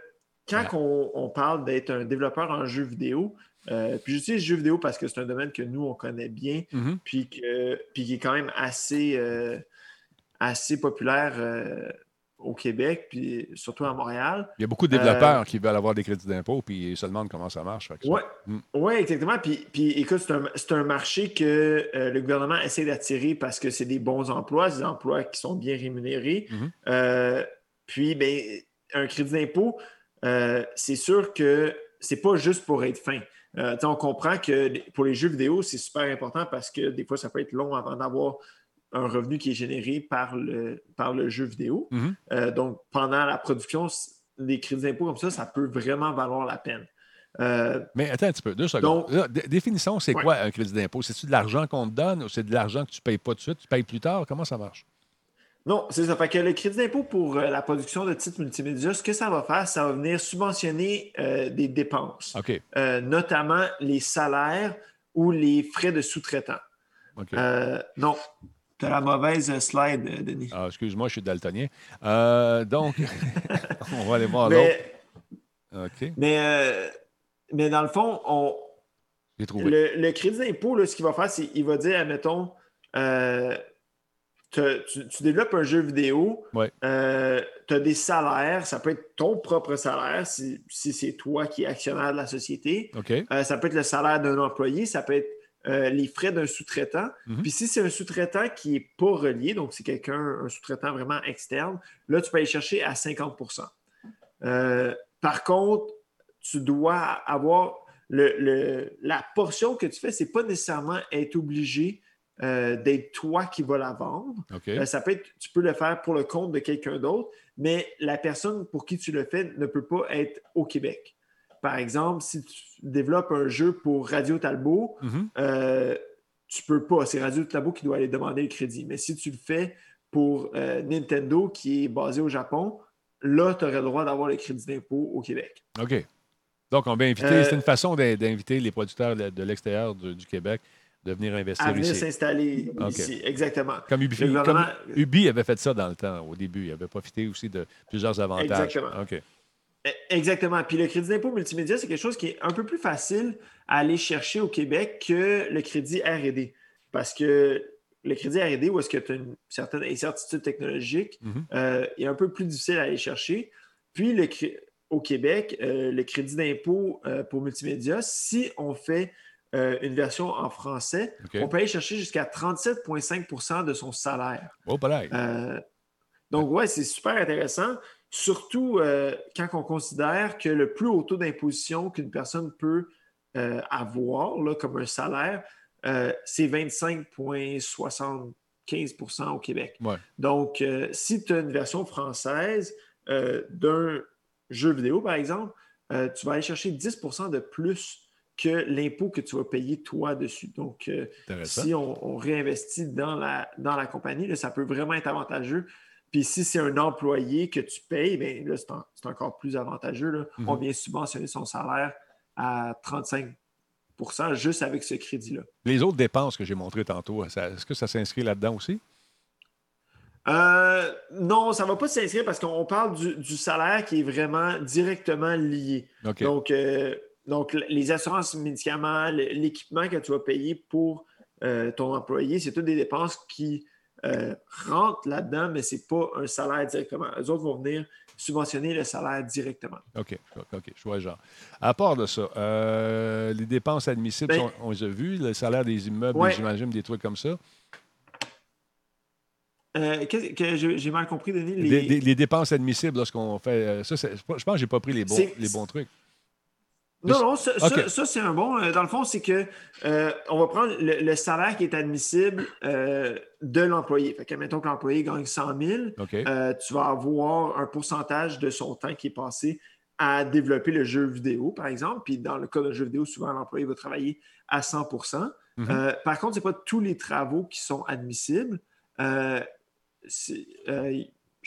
quand on parle d'être un développeur en jeu vidéo, euh, puis j'utilise jeu vidéo parce que c'est un domaine que nous, on connaît bien, Mhm. puis, que, puis qui est quand même assez, euh, assez populaire euh, au Québec, puis surtout à Montréal. Il y a beaucoup de développeurs qui veulent avoir des crédits d'impôt, puis ils se demandent comment ça marche. Oui, Mm. ouais, exactement. Puis, puis écoute, c'est un, un marché que le gouvernement essaie d'attirer parce que c'est des bons emplois, des emplois qui sont bien rémunérés. Mhm. Euh, puis, ben, un crédit d'impôt, c'est sûr que c'est pas juste pour être fin. Euh, on comprend que pour les jeux vidéo, c'est super important parce que des fois, ça peut être long avant d'avoir un revenu qui est généré par le, par le jeu vidéo. Mhm. Euh, donc, pendant la production, des crédits d'impôt comme ça, ça peut vraiment valoir la peine. Euh, Mais attends un petit peu, deux secondes. Donc- Là, dé- définissons, c'est Ouais. quoi un crédit d'impôt? C'est-tu de l'argent qu'on te donne ou c'est de l'argent que tu ne payes pas tout de suite? Tu payes plus tard? Comment ça marche? Non, c'est ça. Fait que le crédit d'impôt pour euh, la production de titres multimédia, ce que ça va faire, ça va venir subventionner euh, des dépenses, euh, notamment les salaires ou les frais de sous-traitants. Non, tu as la mauvaise slide, Denis. Ah, excuse-moi, je suis daltonien. Donc, on va aller voir l'autre. mais OK. mais, mais dans le fond, on, J'ai trouvé. le, le crédit d'impôt, là, ce qu'il va faire, c'est qu'il va dire, admettons, te- tu, tu développes un jeu vidéo, Ouais. tu as des salaires, ça peut être ton propre salaire si, si c'est toi qui es actionnaire de la société. Euh, ça peut être le salaire d'un employé, ça peut être euh, les frais d'un sous-traitant. Mhm. Puis si c'est un sous-traitant qui n'est pas relié, donc c'est quelqu'un, un sous-traitant vraiment externe, là, tu peux aller chercher à 50% Euh, Par contre, tu dois avoir le, le- la portion que tu fais, c'est pas nécessairement être obligé euh, d'être toi qui va la vendre. Euh, ça peut être, tu peux le faire pour le compte de quelqu'un d'autre, mais la personne pour qui tu le fais ne peut pas être au Québec. Par exemple, si tu développes un jeu pour Radio Talbot, Mhm. euh, tu peux pas. C'est Radio Talbot qui doit aller demander le crédit. Mais si tu le fais pour Nintendo, qui est basé au Japon, là, tu aurais le droit d'avoir le crédit d'impôt au Québec. OK. Donc, on va inviter, Euh, c'est une façon d'in- d'inviter les producteurs de, de l'extérieur du, du Québec de venir investir À venir ici. s'installer ici. Exactement. Comme Ubi, gouvernement- comme Ubi avait fait ça dans le temps, au début. Il avait profité aussi de plusieurs avantages. Exactement. OK. Eh, Exactement. Puis le crédit d'impôt multimédia, c'est quelque chose qui est un peu plus facile à aller chercher au Québec que le crédit RD. Parce que le crédit RD, où est-ce que tu as une certaine incertitude technologique, euh, est un peu plus difficile à aller chercher. Puis le au Québec, euh, le crédit d'impôt euh, pour multimédia, si on fait euh, une version en français, on peut aller chercher jusqu'à 37,5% de son salaire. Oh. Euh, donc, ouais, c'est super intéressant, surtout euh, quand on considère que le plus haut taux d'imposition qu'une personne peut avoir là, comme un salaire, c'est 25,75% au Québec. Ouais. Donc, si tu as une version française d'un jeu vidéo, par exemple, tu vas aller chercher 10% de plus que l'impôt que tu vas payer toi dessus. Donc, euh, si on, on réinvestit dans la, dans la compagnie, là, ça peut vraiment être avantageux. Puis si c'est un employé que tu payes, bien, là, c'est, en- c'est encore plus avantageux. là. Mhm. On vient subventionner son salaire à 35% juste avec ce crédit-là. Les autres dépenses que j'ai montrées tantôt, est-ce que ça s'inscrit là-dedans aussi? Euh, non, ça ne va pas s'inscrire parce qu'on parle du, du salaire qui est vraiment directement lié. Donc, euh, donc, les assurances médicaments, l'équipement que tu vas payer pour euh, ton employé, c'est toutes des dépenses qui euh, rentrent là-dedans, mais ce n'est pas un salaire directement. Eux autres vont venir subventionner le salaire directement. OK, OK, je vois genre. À part de ça, euh, les dépenses admissibles, Ben- sont- on les a vues, le salaire des immeubles, Ouais. j'imagine, des trucs comme ça. Euh, que j'ai mal compris, Denis? Les- Les, les- les dépenses admissibles, lorsqu'on fait. ça, je pense que je n'ai pas pris les bons, les bons trucs. Non, non, ça, ça- OK. ça, c'est un bon. euh, Dans le fond, c'est que euh, on va prendre le, le salaire qui est admissible euh, de l'employé. Fait que, mettons que l'employé gagne 100 000, OK. euh, tu vas avoir un pourcentage de son temps qui est passé à développer le jeu vidéo, par exemple. Puis dans le cas d'un jeu vidéo, souvent l'employé va travailler à 100 Mhm. Euh, Par contre, ce n'est pas tous les travaux qui sont admissibles. Euh,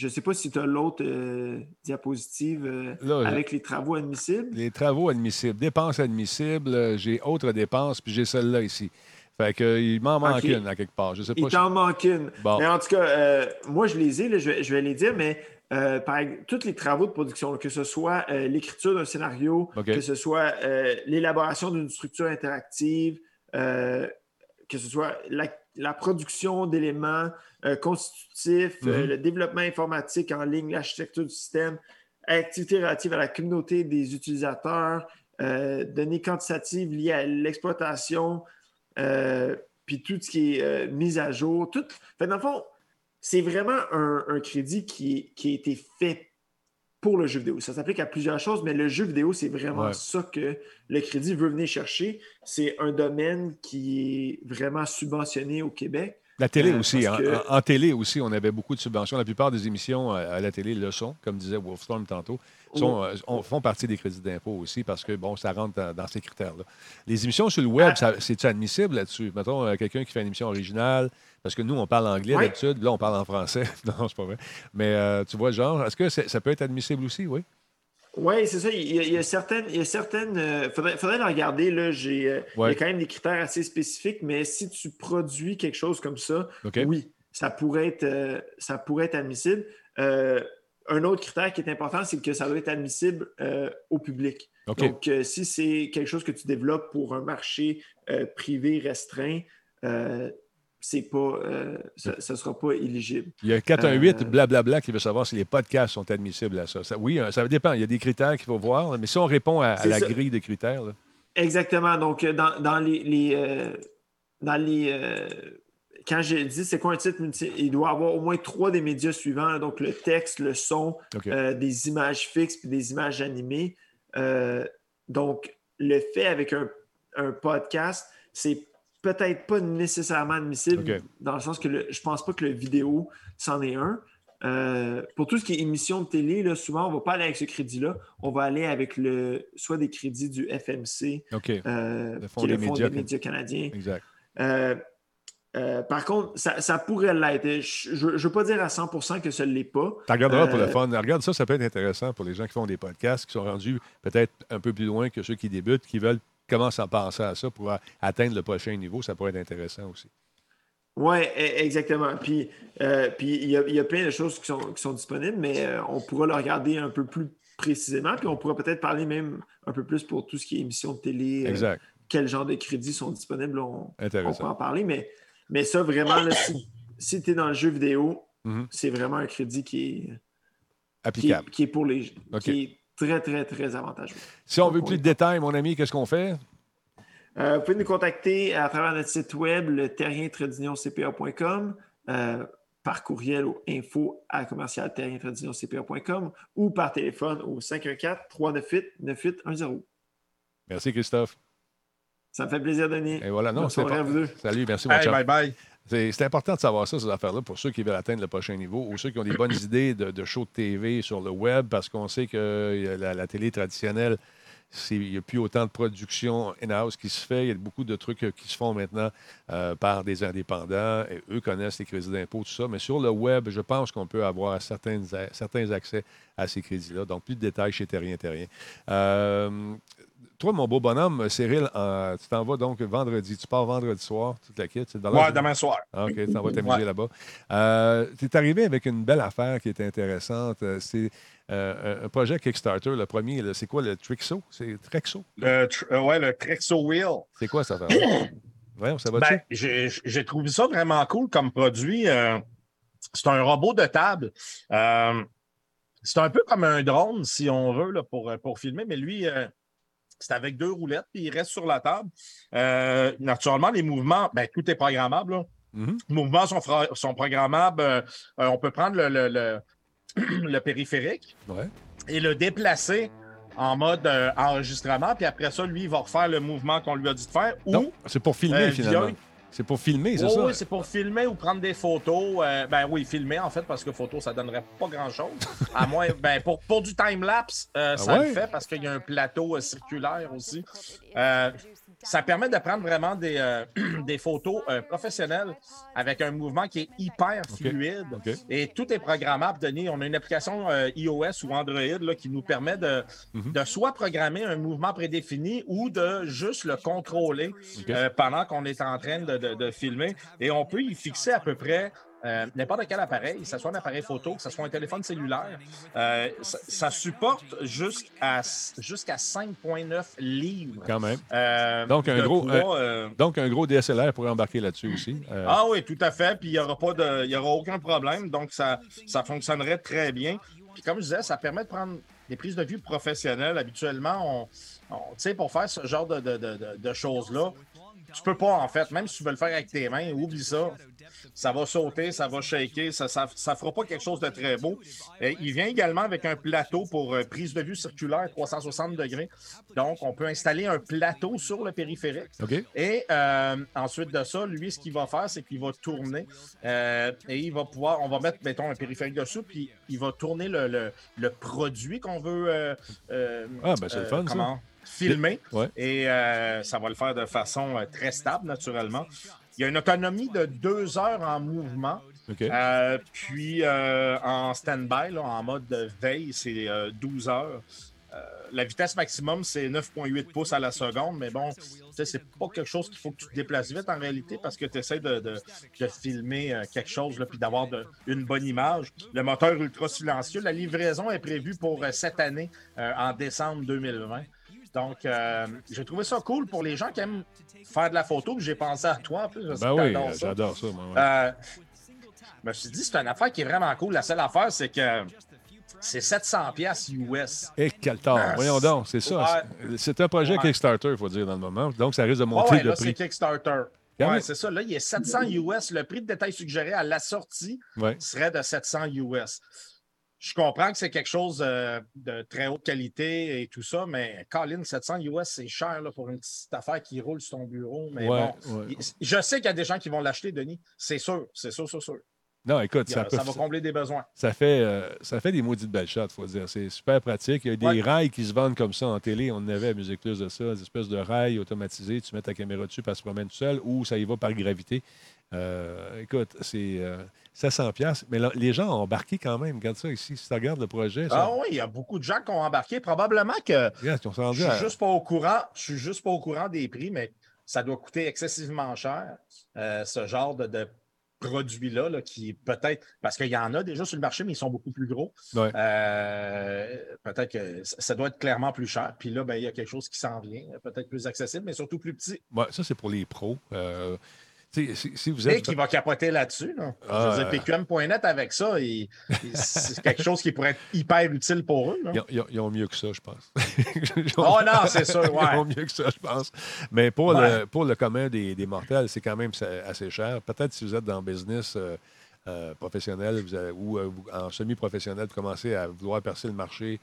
je ne sais pas si tu as l'autre euh, diapositive euh, Là, avec les travaux admissibles. Les travaux admissibles, dépenses admissibles, euh, j'ai autres dépenses, puis j'ai celle-là ici. Fait que, il m'en manque une à quelque part. Je sais pas. Il t'en manque une. Bon. Mais en tout cas, euh, moi, je les ai, là, je, vais, je vais les dire, mais euh, par tous les travaux de production, que ce soit euh, l'écriture d'un scénario, que ce soit l'élaboration d'une structure interactive, que ce soit la, la production d'éléments euh, constitutifs, euh, Mhm. le développement informatique en ligne, l'architecture du système, activités relatives à la communauté des utilisateurs, euh, données quantitatives liées à l'exploitation, puis tout ce qui est mise à jour. Tout... Fait, dans le fond, c'est vraiment un, un crédit qui, a été fait pour le jeu vidéo. Ça s'applique à plusieurs choses, mais le jeu vidéo, c'est vraiment Ouais. ça que le crédit veut venir chercher. C'est un domaine qui est vraiment subventionné au Québec. La télé Euh, aussi. En, que- en- en télé aussi, on avait beaucoup de subventions. La plupart des émissions à, à la télé le sont, comme disait Wolfstorm tantôt, sont, euh, on- font partie des crédits d'impôt aussi parce que, bon, ça rentre dans, dans ces critères-là. Les émissions sur le web, Ah. c'est-tu admissible là-dessus? Mettons, euh, quelqu'un qui fait une émission originale, parce que nous, on parle anglais d'habitude, là, on parle en français. non, c'est pas vrai. Mais euh, tu vois, genre, est-ce que ça peut être admissible aussi, oui? Oui, c'est ça. Il y a, il y a certaines. Il y a certaines euh, faudrait, faudrait le regarder. Là, j'ai, euh, Il y a quand même des critères assez spécifiques, mais si tu produis quelque chose comme ça, oui, ça pourrait être, euh, ça pourrait être admissible. Un autre critère qui est important, c'est que ça doit être admissible au public. Donc, si c'est quelque chose que tu développes pour un marché privé restreint, c'est pas, euh, ça ne sera pas éligible. Il y a 418 Euh, blablabla qui veut savoir si les podcasts sont admissibles à ça. Ça- oui, euh, ça dépend. Il y a des critères qu'il faut voir, mais si on répond à, la ça. grille de critères, là, Exactement. Donc, euh, dans, dans les. les, euh, dans les euh, quand j'ai dit c'est quoi un titre il doit avoir au moins trois des médias suivants, donc le texte, le son, euh, des images fixes puis des images animées. Euh, donc, le fait avec un, un podcast, c'est peut-être pas nécessairement admissible dans le sens que le- je pense pas que le vidéo, c'en est un. Euh, pour tout ce qui est émission de télé, là, souvent, on ne va pas aller avec ce crédit-là. On va aller avec le, soit des crédits du FMC, OK. euh, Le Fonds qui est des le Fonds médias des médias canadiens. Exact. Euh, par contre, ça, ça pourrait l'être. Je ne veux pas dire à 100% que ce ne l'est pas. Tu regarderas pour le fun. Regarde ça, ça peut être intéressant pour les gens qui font des podcasts, qui sont rendus peut-être un peu plus loin que ceux qui débutent, qui veulent commencer à penser à ça pour atteindre le prochain niveau. Ça pourrait être intéressant aussi. Oui, exactement. Puis, euh, puis il y, a, il y a plein de choses qui sont, qui sont disponibles, mais euh, on pourra le regarder un peu plus précisément. Puis on pourra peut-être parler même un peu plus pour tout ce qui est émission de télé. euh, Exact. quel genre de crédits sont disponibles. On, on peut en parler. Mais, mais ça, vraiment, là, si, si tu es dans le jeu vidéo, Mhm. c'est vraiment un crédit qui est, Applicable. qui est pour les OK. qui est très, très, très avantageux. Si on veut plus de détails, mon ami, qu'est-ce qu'on fait? Euh, vous pouvez nous contacter à travers notre site web, le terrien-cpa.com, euh, par courriel au info à commercial terrien-cpa.com ou par téléphone au 514-398-9810. Merci, Christophe. Ça me fait plaisir, Denis. Et voilà, non, c'est. Salut, merci, mon Hey, bye bye. C'est important de savoir ça, ces affaires-là, pour ceux qui veulent atteindre le prochain niveau ou ceux qui ont des bonnes idées de, de shows de TV sur le web, parce qu'on sait que euh, la, la télé traditionnelle, il n'y a plus autant de production in-house qui se fait. Il y a beaucoup de trucs euh, qui se font maintenant euh, par des indépendants. Et eux connaissent les crédits d'impôt, tout ça. Mais sur le web, je pense qu'on peut avoir certains, certains accès à ces crédits-là. Donc, plus de détails chez Terrien Terrien. Euh, toi, mon beau bonhomme, Cyril, euh, tu t'en vas donc vendredi. Tu pars vendredi soir, toute la kit. Ouais, demain soir. Ah, OK, tu t'en vas t'amuser Ouais. là-bas. Euh, tu es arrivé avec une belle affaire qui est intéressante. Euh, C'est euh, un- projet Kickstarter. Le premier, c'est quoi le Trixo? C'est Trexo? Le, tr- ouais, le Trexo Wheel. C'est quoi ça? Ouais, ça va-tu? Ben, j'ai j'ai trouvé ça vraiment cool comme produit. C'est un robot de table. C'est un peu comme un drone, si on veut, là, pour, pour filmer, mais lui, c'est avec deux roulettes, puis il reste sur la table. Euh, naturellement, les mouvements, ben, tout est programmable. là. Mhm. Les mouvements sont, sont programmables. Euh, euh, on peut prendre le, le- le- le périphérique Ouais. et le déplacer en mode euh, enregistrement, puis après ça, lui, il va refaire le mouvement qu'on lui a dit de faire. Ou Non, c'est pour filmer, finalement. via- C'est pour filmer, c'est Oh, ça? Oui, c'est pour filmer ou prendre des photos. Euh, ben oui, filmer en fait, parce que photo, ça donnerait pas grand-chose. À moins, ben pour, pour du time-lapse, euh, ça Ah ouais? le fait parce qu'il y a un plateau euh, circulaire aussi. Ça permet de prendre vraiment des, euh, des photos euh, professionnelles avec un mouvement qui est hyper fluide. Et tout est programmable, Denis. On a une application euh, iOS ou Android là, qui nous permet de, Mhm. de soit programmer un mouvement prédéfini ou de juste le contrôler pendant qu'on est en train de, de- de filmer. Et on peut y fixer à peu près euh, n'importe quel appareil, que ce soit un appareil photo, que ce soit un téléphone cellulaire. Euh, ça, ça supporte jusqu'à jusqu'à 5,9 livres. Quand même. euh, Donc, un gros, poids, euh, Donc, un gros DSLR pourrait embarquer là-dessus aussi. Euh, ah oui, tout à fait. Puis il n'y aura pas de, il y aura aucun problème. Donc ça, ça fonctionnerait très bien. Puis comme je disais, ça permet de prendre des prises de vue professionnelles. Habituellement, on, on- tu sais, pour faire ce genre de, de- de- de- de choses-là, tu peux pas en fait. Même si tu veux le faire avec tes mains, oublie ça. Ça va sauter, ça va shaker, ça, ça, ça fera pas quelque chose de très beau. Et il vient également avec un plateau pour euh, prise de vue circulaire 360 degrés. Donc, on peut installer un plateau sur le périphérique. Et euh, ensuite de ça, lui, ce qu'il va faire, c'est qu'il va tourner euh, et il va pouvoir, on va mettre, mettons, un périphérique dessus, puis il va tourner le, le- le produit qu'on veut euh, euh, Ah, ben, c'est le fun, ça. comment, filmer. Ouais. Et euh, ça va le faire de façon euh, très stable, naturellement. Il y a une autonomie de deux heures en mouvement. Euh, puis euh, en stand-by, en mode de veille, c'est euh, 12 heures. Euh, la vitesse maximum, c'est 9,8 pouces à la seconde, mais bon, c'est pas quelque chose qu'il faut que tu te déplaces vite en réalité parce que tu essaies de, de- de filmer quelque chose là, puis d'avoir une bonne image. Le moteur ultra silencieux, la livraison est prévue pour cette année, en décembre 2020. Donc, euh, j'ai trouvé ça cool pour les gens qui aiment faire de la photo. J'ai pensé à toi en plus. Je Ben oui, j'adore ça, moi. ouais. Euh, je me suis dit, c'est une affaire qui est vraiment cool. La seule affaire, c'est que c'est 700 pièces US. Et quel tard. Ah, Voyons donc, c'est ça. ouais. C'est- C'est un projet Ouais. Kickstarter, il faut dire, dans le moment. Donc, ça risque de monter le là, c'est prix. Kickstarter. Quand Ouais, même. c'est ça. Là, il est 700 US. Le prix de détail suggéré à la sortie serait de 700 US. Je comprends que c'est quelque chose euh, de très haute qualité et tout ça, mais Colin, 700 US, c'est cher là, pour une petite affaire qui roule sur ton bureau. Mais Ouais, bon, ouais. je sais qu'il y a des gens qui vont l'acheter, Denis. C'est sûr, c'est sûr, c'est sûr. Non, écoute, ça, peut- ça va combler des besoins. ça fait, euh, ça fait des maudites belles shots, il faut dire. C'est super pratique. Il y a des rails qui se vendent comme ça en télé. On en avait à Musique Plus de ça, des espèces de rails automatisés. Tu mets ta caméra dessus, puis elle se promène tout seul, ou ça y va par gravité. Euh, écoute, c'est euh, 700 pièces, mais là, les gens ont embarqué quand même. Regarde ça ici. Si tu regardes le projet, ça, Ah oui, il y a beaucoup de gens qui ont embarqué. Probablement que je suis à- juste pas au courant. Je suis juste pas au courant des prix, mais ça doit coûter excessivement cher, euh, ce genre de, de produit-là, là, qui peut-être. Parce qu'il y en a déjà sur le marché, mais ils sont beaucoup plus gros. Ouais. Euh, peut-être que ça doit être clairement plus cher. Puis là, ben, il y a quelque chose qui s'en vient, peut-être plus accessible, mais surtout plus petit. Ouais, ça, c'est pour les pros. Euh, si, si vous êtes. qui va capoter là-dessus. Là. Ah, Je veux dire, PQM.net avec ça, il- c'est quelque chose qui pourrait être hyper utile pour eux. là. Ils ont, ils ils mieux que ça, je pense. Oh non, c'est sûr, Ils ouais. ont mieux que ça, je pense. Mais pour, Ouais. le, pour le commun des, des mortels, c'est quand même assez cher. Peut-être si vous êtes dans le business euh, euh, professionnel vous avez- ou euh, en semi-professionnel, vous commencez à vouloir percer le marché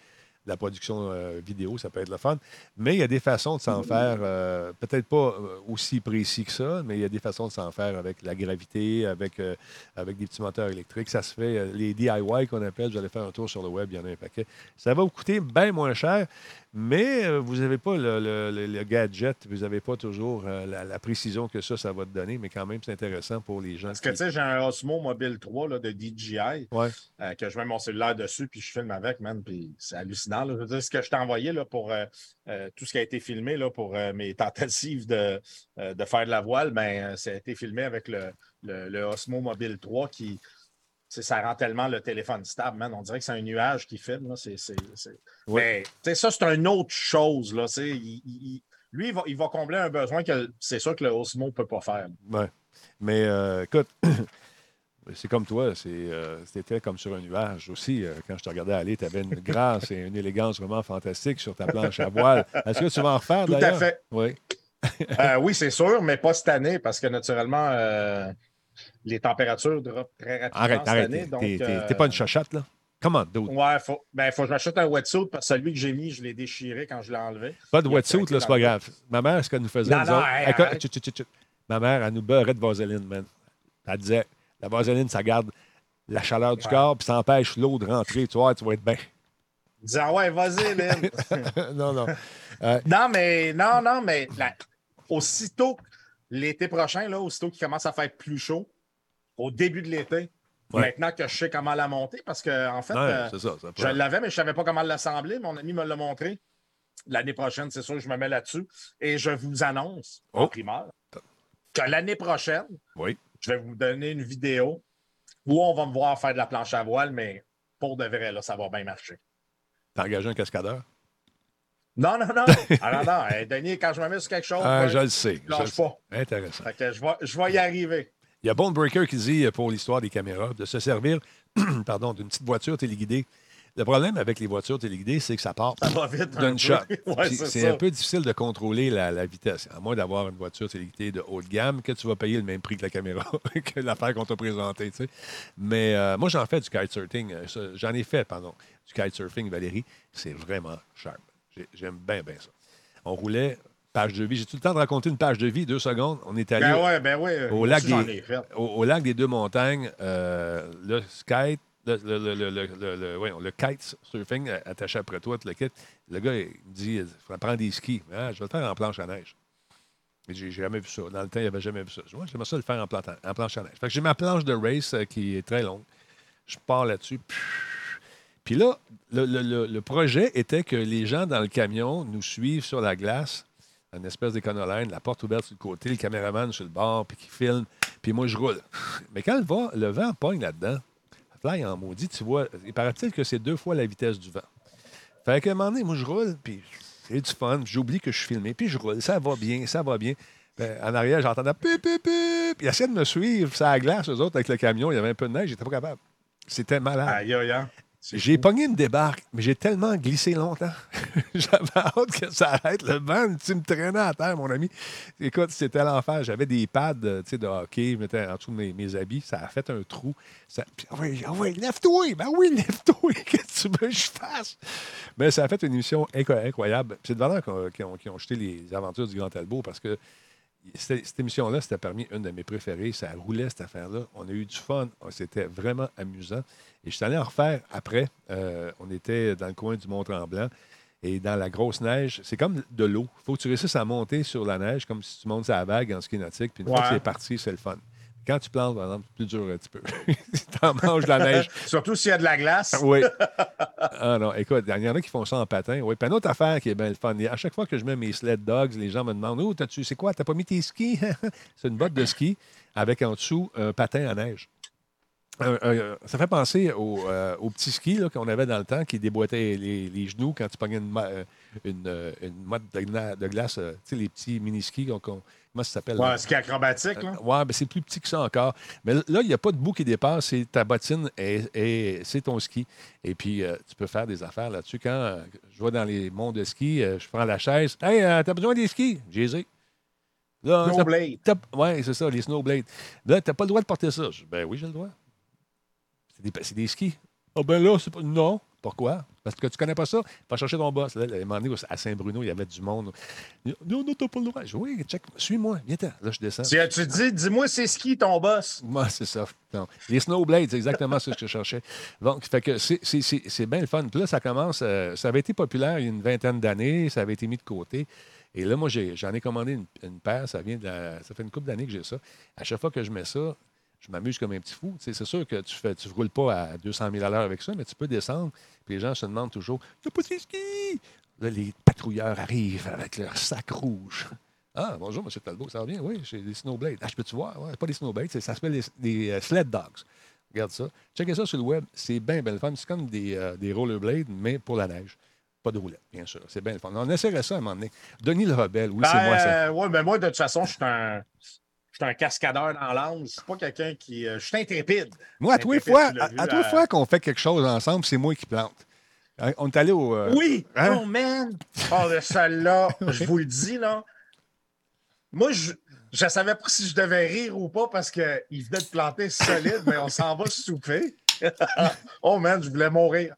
la production euh, vidéo, ça peut être le fun. Mais il y a des façons de s'en faire, euh, peut-être pas euh, aussi précis que ça, mais il y a des façons de s'en faire avec la gravité, avec, des petits moteurs électriques. Ça se fait, les DIY qu'on appelle, vous allez faire un tour sur le web, il y en a un paquet. Ça va vous coûter bien moins cher. Mais euh, vous n'avez pas le, le- le- le gadget, vous n'avez pas toujours euh, la, la précision que ça, ça va te donner, mais quand même, c'est intéressant pour les gens. Parce que, tu sais, j'ai un Osmo Mobile 3 là, de DJI Ouais. euh, que je mets mon cellulaire dessus puis je filme avec, man. Puis c'est hallucinant. là. Je veux dire, ce que je t'ai envoyé là, pour euh, euh, tout ce qui a été filmé là, pour mes tentatives de, de faire de la voile, ben, ça a été filmé avec le, le, le Osmo Mobile 3 qui. Ça rend tellement le téléphone stable, man. On dirait que c'est un nuage qui filme. là. Ouais. Mais ça, c'est une autre chose. Là. Il- il- lui, il va, il va combler un besoin que c'est sûr que le Osmo ne peut pas faire. Ouais. Mais euh, écoute, c'est comme toi, euh, c'était comme sur un nuage aussi. euh, quand je te regardais aller, tu avais une grâce et une élégance vraiment fantastique sur ta planche à voile. Est-ce que tu vas en refaire Tout à fait. Oui. Oui, c'est sûr, mais pas cette année parce que naturellement, les températures drop très rapidement Arrête, cette arrête. année. T'es, donc, t'es- t'es- euh, t'es pas une chachotte, là? Comment, dude? Ouais, faut, ben, faut que je m'achète un wetsuit parce que celui que j'ai mis, je l'ai déchiré quand je l'ai enlevé. Pas de wetsuit, là, c'est pas grave. Ma mère, ce qu'elle nous faisait, Non, nous hey, elle- ma mère, elle nous beurrait de vaseline, man. Elle disait, la vaseline, ça garde la chaleur du Ouais. corps, puis ça empêche l'eau de rentrer. Tu vois, tu vas être bien. Disant, ouais, vas-y, Lynn. non, non. non, mais, non, non, mais la- aussitôt que l'été prochain, là, aussitôt qu'il commence à faire plus chaud, au début de l'été, Ouais. maintenant que je sais comment la monter, parce que, en fait, Ouais, euh, c'est ça. ça Je l'avais, mais je ne savais pas comment l'assembler. Mon ami me l'a montré. L'année prochaine, c'est sûr que je me mets là-dessus. Et je vous annonce, en Oh. primeur, que l'année prochaine, Oui. je vais vous donner une vidéo où on va me voir faire de la planche à voile, mais pour de vrai, là, ça va bien marcher. T'as engagé un cascadeur? Non, non, non. Ah, non, non. Hey, Denis, quand je me mets sur quelque chose, Ah, je le sais. je lâche le sais. pas. Intéressant. Fait que je vais, je vais y arriver. Il y a Bone Breaker qui dit, euh, pour l'histoire des caméras, de se servir pardon, d'une petite voiture téléguidée. Le problème avec les voitures téléguidées, c'est que ça part Ça va vite. un d'une peu. shot. Ouais, c'est un peu difficile de contrôler la, la vitesse, à moins d'avoir une voiture téléguidée de haut de gamme, que tu vas payer le même prix que la caméra, que l'affaire qu'on t'a présentée. tu sais. Mais euh, moi, j'en fais du kitesurfing. euh, J'en ai fait, pardon, du kitesurfing, Valérie. C'est vraiment sharp. J'ai- J'aime bien, bien ça. On roulait, page de vie. J'ai tout le temps de raconter une page de vie, deux secondes. On est allé Ben ouais, ben ouais. au Moi lac des- au, au lac des deux montagnes, euh, le skate, le, le, le, le, le, kite surfing euh, attaché après toi, le kit. Le gars, il me dit il faut prendre des skis. Ah, je vais le faire en planche à neige. Mais j'ai jamais vu ça. Dans le temps, il n'avait jamais vu ça. Ouais, j'aimerais ça le faire en, planche à neige. Fait que j'ai ma planche de race euh, qui est très longue. Je pars là-dessus. Puis là, le, projet était que les gens dans le camion nous suivent sur la glace, une espèce d'éconolène, la porte ouverte sur le côté, le caméraman sur le bord, puis qui filme, puis moi, je roule. Mais quand le vent, le vent pogne là-dedans, fly en maudit, tu vois, il paraît-il que c'est deux fois la vitesse du vent. Fait qu'à un moment donné, moi, je roule, puis c'est du fun, j'oublie que je suis filmé, puis je roule, ça va bien, ça va bien. Ben, en arrière, j'entendais pip, pip, pip, ils essayaient de me suivre, ça la glace, eux autres, avec le camion, il y avait un peu de neige, j'étais pas capable. C'était malade. Aïe, aïe. C'est J'ai pogné une débarque, mais j'ai tellement glissé longtemps. J'avais hâte que ça arrête. Le vent, tu me traînais à terre, mon ami. Écoute, c'était l'enfer. J'avais des pads euh, de hockey, je mettais en dessous de mes, mes habits. Ça a fait un trou. Ça... Ah oui, ah oui, lève-toi! Ben oui, lève-toi! Qu'est-ce que tu veux que je fasse? Mais ça a fait une émission incroyable. C'est de valeur qu'on- qui ont, qui ont jeté les aventures du Grand Talbot parce que cette, émission-là, c'était parmi une de mes préférées. Ça roulait, cette affaire-là. On a eu du fun. C'était vraiment amusant. Et je suis allé en refaire après. Euh, on était dans le coin du Mont-Tremblant. Et dans la grosse neige, c'est comme de l'eau. Il faut que tu réussisses à monter sur la neige comme si tu montes sur la vague en ski nautique. Puis une fois que c'est parti, c'est le fun. Quand tu plantes, par exemple, c'est plus dur un petit peu. tu en manges de la neige. Surtout s'il y a de la glace. Oui. Ah non, écoute, il y en a qui font ça en patin. Oui, puis une autre affaire qui est bien le fun. À chaque fois que je mets mes sled dogs, les gens me demandent Oh, t'as-tu, c'est quoi, t'as pas mis tes skis? C'est une botte de ski avec en dessous un patin à neige. Ça fait penser au, euh, au petit ski là, qu'on avait dans le temps qui déboîtait les, les genoux quand tu pognais une, euh, une, euh, une motte de, de glace, tu sais, les petits mini-skis. qu'on- qu'on- comment ça s'appelle? Ouais, est acrobatique, là. Ouais, ben c'est plus petit que ça encore. Mais là, il n'y a pas de bout qui dépasse. C'est ta bottine et, et c'est ton ski. Et puis, euh, tu peux faire des affaires là-dessus. Quand euh, je vais dans les monts de ski, euh, je prends la chaise. Hey, euh, t'as besoin des skis? J'ai Snowblade. Ouais, c'est ça, les snowblades. Là, t'as pas le droit de porter ça. Je dis, ben oui, j'ai le droit. C'est des, c'est des skis. Ah ben là, c'est pas. Non. Pourquoi? Parce que tu connais pas ça? Va chercher ton boss. Là, à un moment donné, à Saint-Bruno, il y avait du monde. Non, non, t'as pas le droit. Je dis, oui, check, suis-moi, viens Là, je descends. Tu, tu dis, dis-moi, c'est ski ton boss? Moi, c'est ça. Non. Les Snowblades, c'est exactement ce que je cherchais. Donc, fait que c'est, c'est, c'est, c'est bien le fun. Puis là, ça commence. euh, ça avait été populaire il y a une vingtaine d'années. Ça avait été mis de côté. Et là, moi, j'ai- j'en ai, commandé une, une paire. Ça, vient de la- ça fait une couple d'années que j'ai ça. À chaque fois que je mets ça, je m'amuse comme un petit fou. C'est sûr que tu ne tu roules pas à 200 000 à l'heure avec ça, mais tu peux descendre. Puis les gens se demandent toujours Il n'y a pas de ski Là, les patrouilleurs arrivent avec leur sac rouge. Ah, bonjour, M. Talbot, ça va bien? Oui, j'ai des snowblades. Ah, je peux-tu voir? Ouais, pas des snowblades, ça s'appelle des, des, euh, sled dogs. Regarde ça. Checkez ça sur le web. C'est bien, bien le fun. C'est comme des, euh, des rollerblades, mais pour la neige. Pas de roulette, bien sûr. C'est bien le fun. On essaierait ça à un moment donné. Denis le Rebelle, oui, c'est Ben, moi ça. euh, ouais, ben moi, de toute façon, je suis un. Je suis un cascadeur dans l'angle. Je suis pas quelqu'un qui. euh, je suis intrépide. Moi, à tous les fois, à, euh, fois qu'on fait quelque chose ensemble, c'est moi qui plante. Hein, On est allé au. euh, Oui! Hein? Oh man! Oh, de celle-là, je vous le dis, là. Moi, je ne savais pas si je devais rire ou pas parce qu'il venait de planter solide, mais on s'en va souper. oh man, je voulais mourir.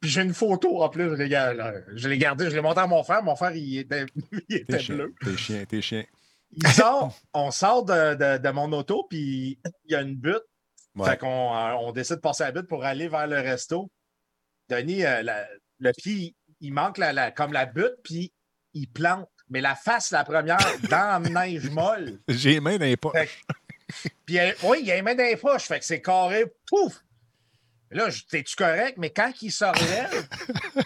Puis j'ai une photo en plus, je l'ai ga- je l'ai gardée, je l'ai montrée à mon frère. Mon frère, il était, il T'es était bleu. t'es chien, t'es chien. Il sort, on sort de, de- de mon auto, puis il y a une butte. Ouais. Fait qu'on euh, on décide de passer la butte pour aller vers le resto. Denis, euh, la- le pied, il manque la, la- comme la butte, puis il plante. Mais la face, la première, dans la neige molle. J'ai les mains dans les poches. Puis, oui, il y a les mains dans les poches. Fait que c'est carré, pouf! Là, t'es-tu correct? Mais quand il se relève,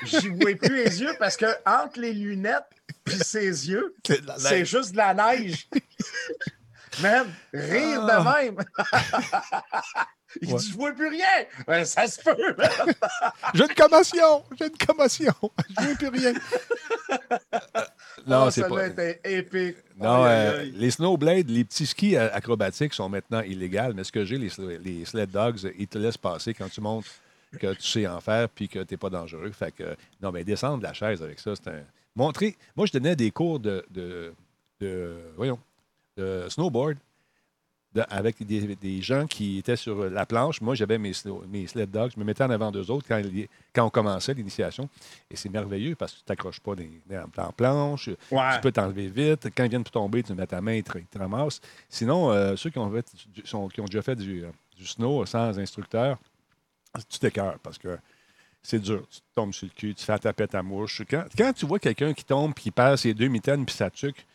j'y vois plus les yeux parce que entre les lunettes puis ses yeux, C'est juste de la neige. Même, rire de Ah. même. Il Ouais. dit, je vois plus rien. Ben, ça se peut. J'ai une commotion! J'ai une commotion! Je vois plus rien. non, Oh, c'est pas. épique. Non, euh, les snowblades, les petits skis acrobatiques sont maintenant illégaux, mais ce que j'ai, les, sl- les sled dogs, ils te laissent passer quand tu montres que tu sais en faire puis que tu n'es pas dangereux. Fait que, non, mais descendre de la chaise avec ça, c'est un. Montrer. Moi, je donnais des cours de. de, de- voyons, de snowboard de- avec des, des gens qui étaient sur la planche. Moi, j'avais mes, mes sled dogs. Je me mettais en avant d'eux autres quand, quand on commençait l'initiation. Et c'est merveilleux parce que tu t'accroches pas des, dans la planche. Ouais. Tu peux t'enlever vite. Quand ils viennent pour tomber, tu mets ta main, ils te, ils te ramassent. Sinon, euh, ceux qui ont, fait du- sont- qui ont déjà fait du, euh, du snow sans instructeur, tu t'écœures parce que c'est dur. Tu tombes sur le cul, tu fais taper ta mouche. Quand, quand tu vois quelqu'un qui tombe, qui perd ses deux mitaines puis sa tuque,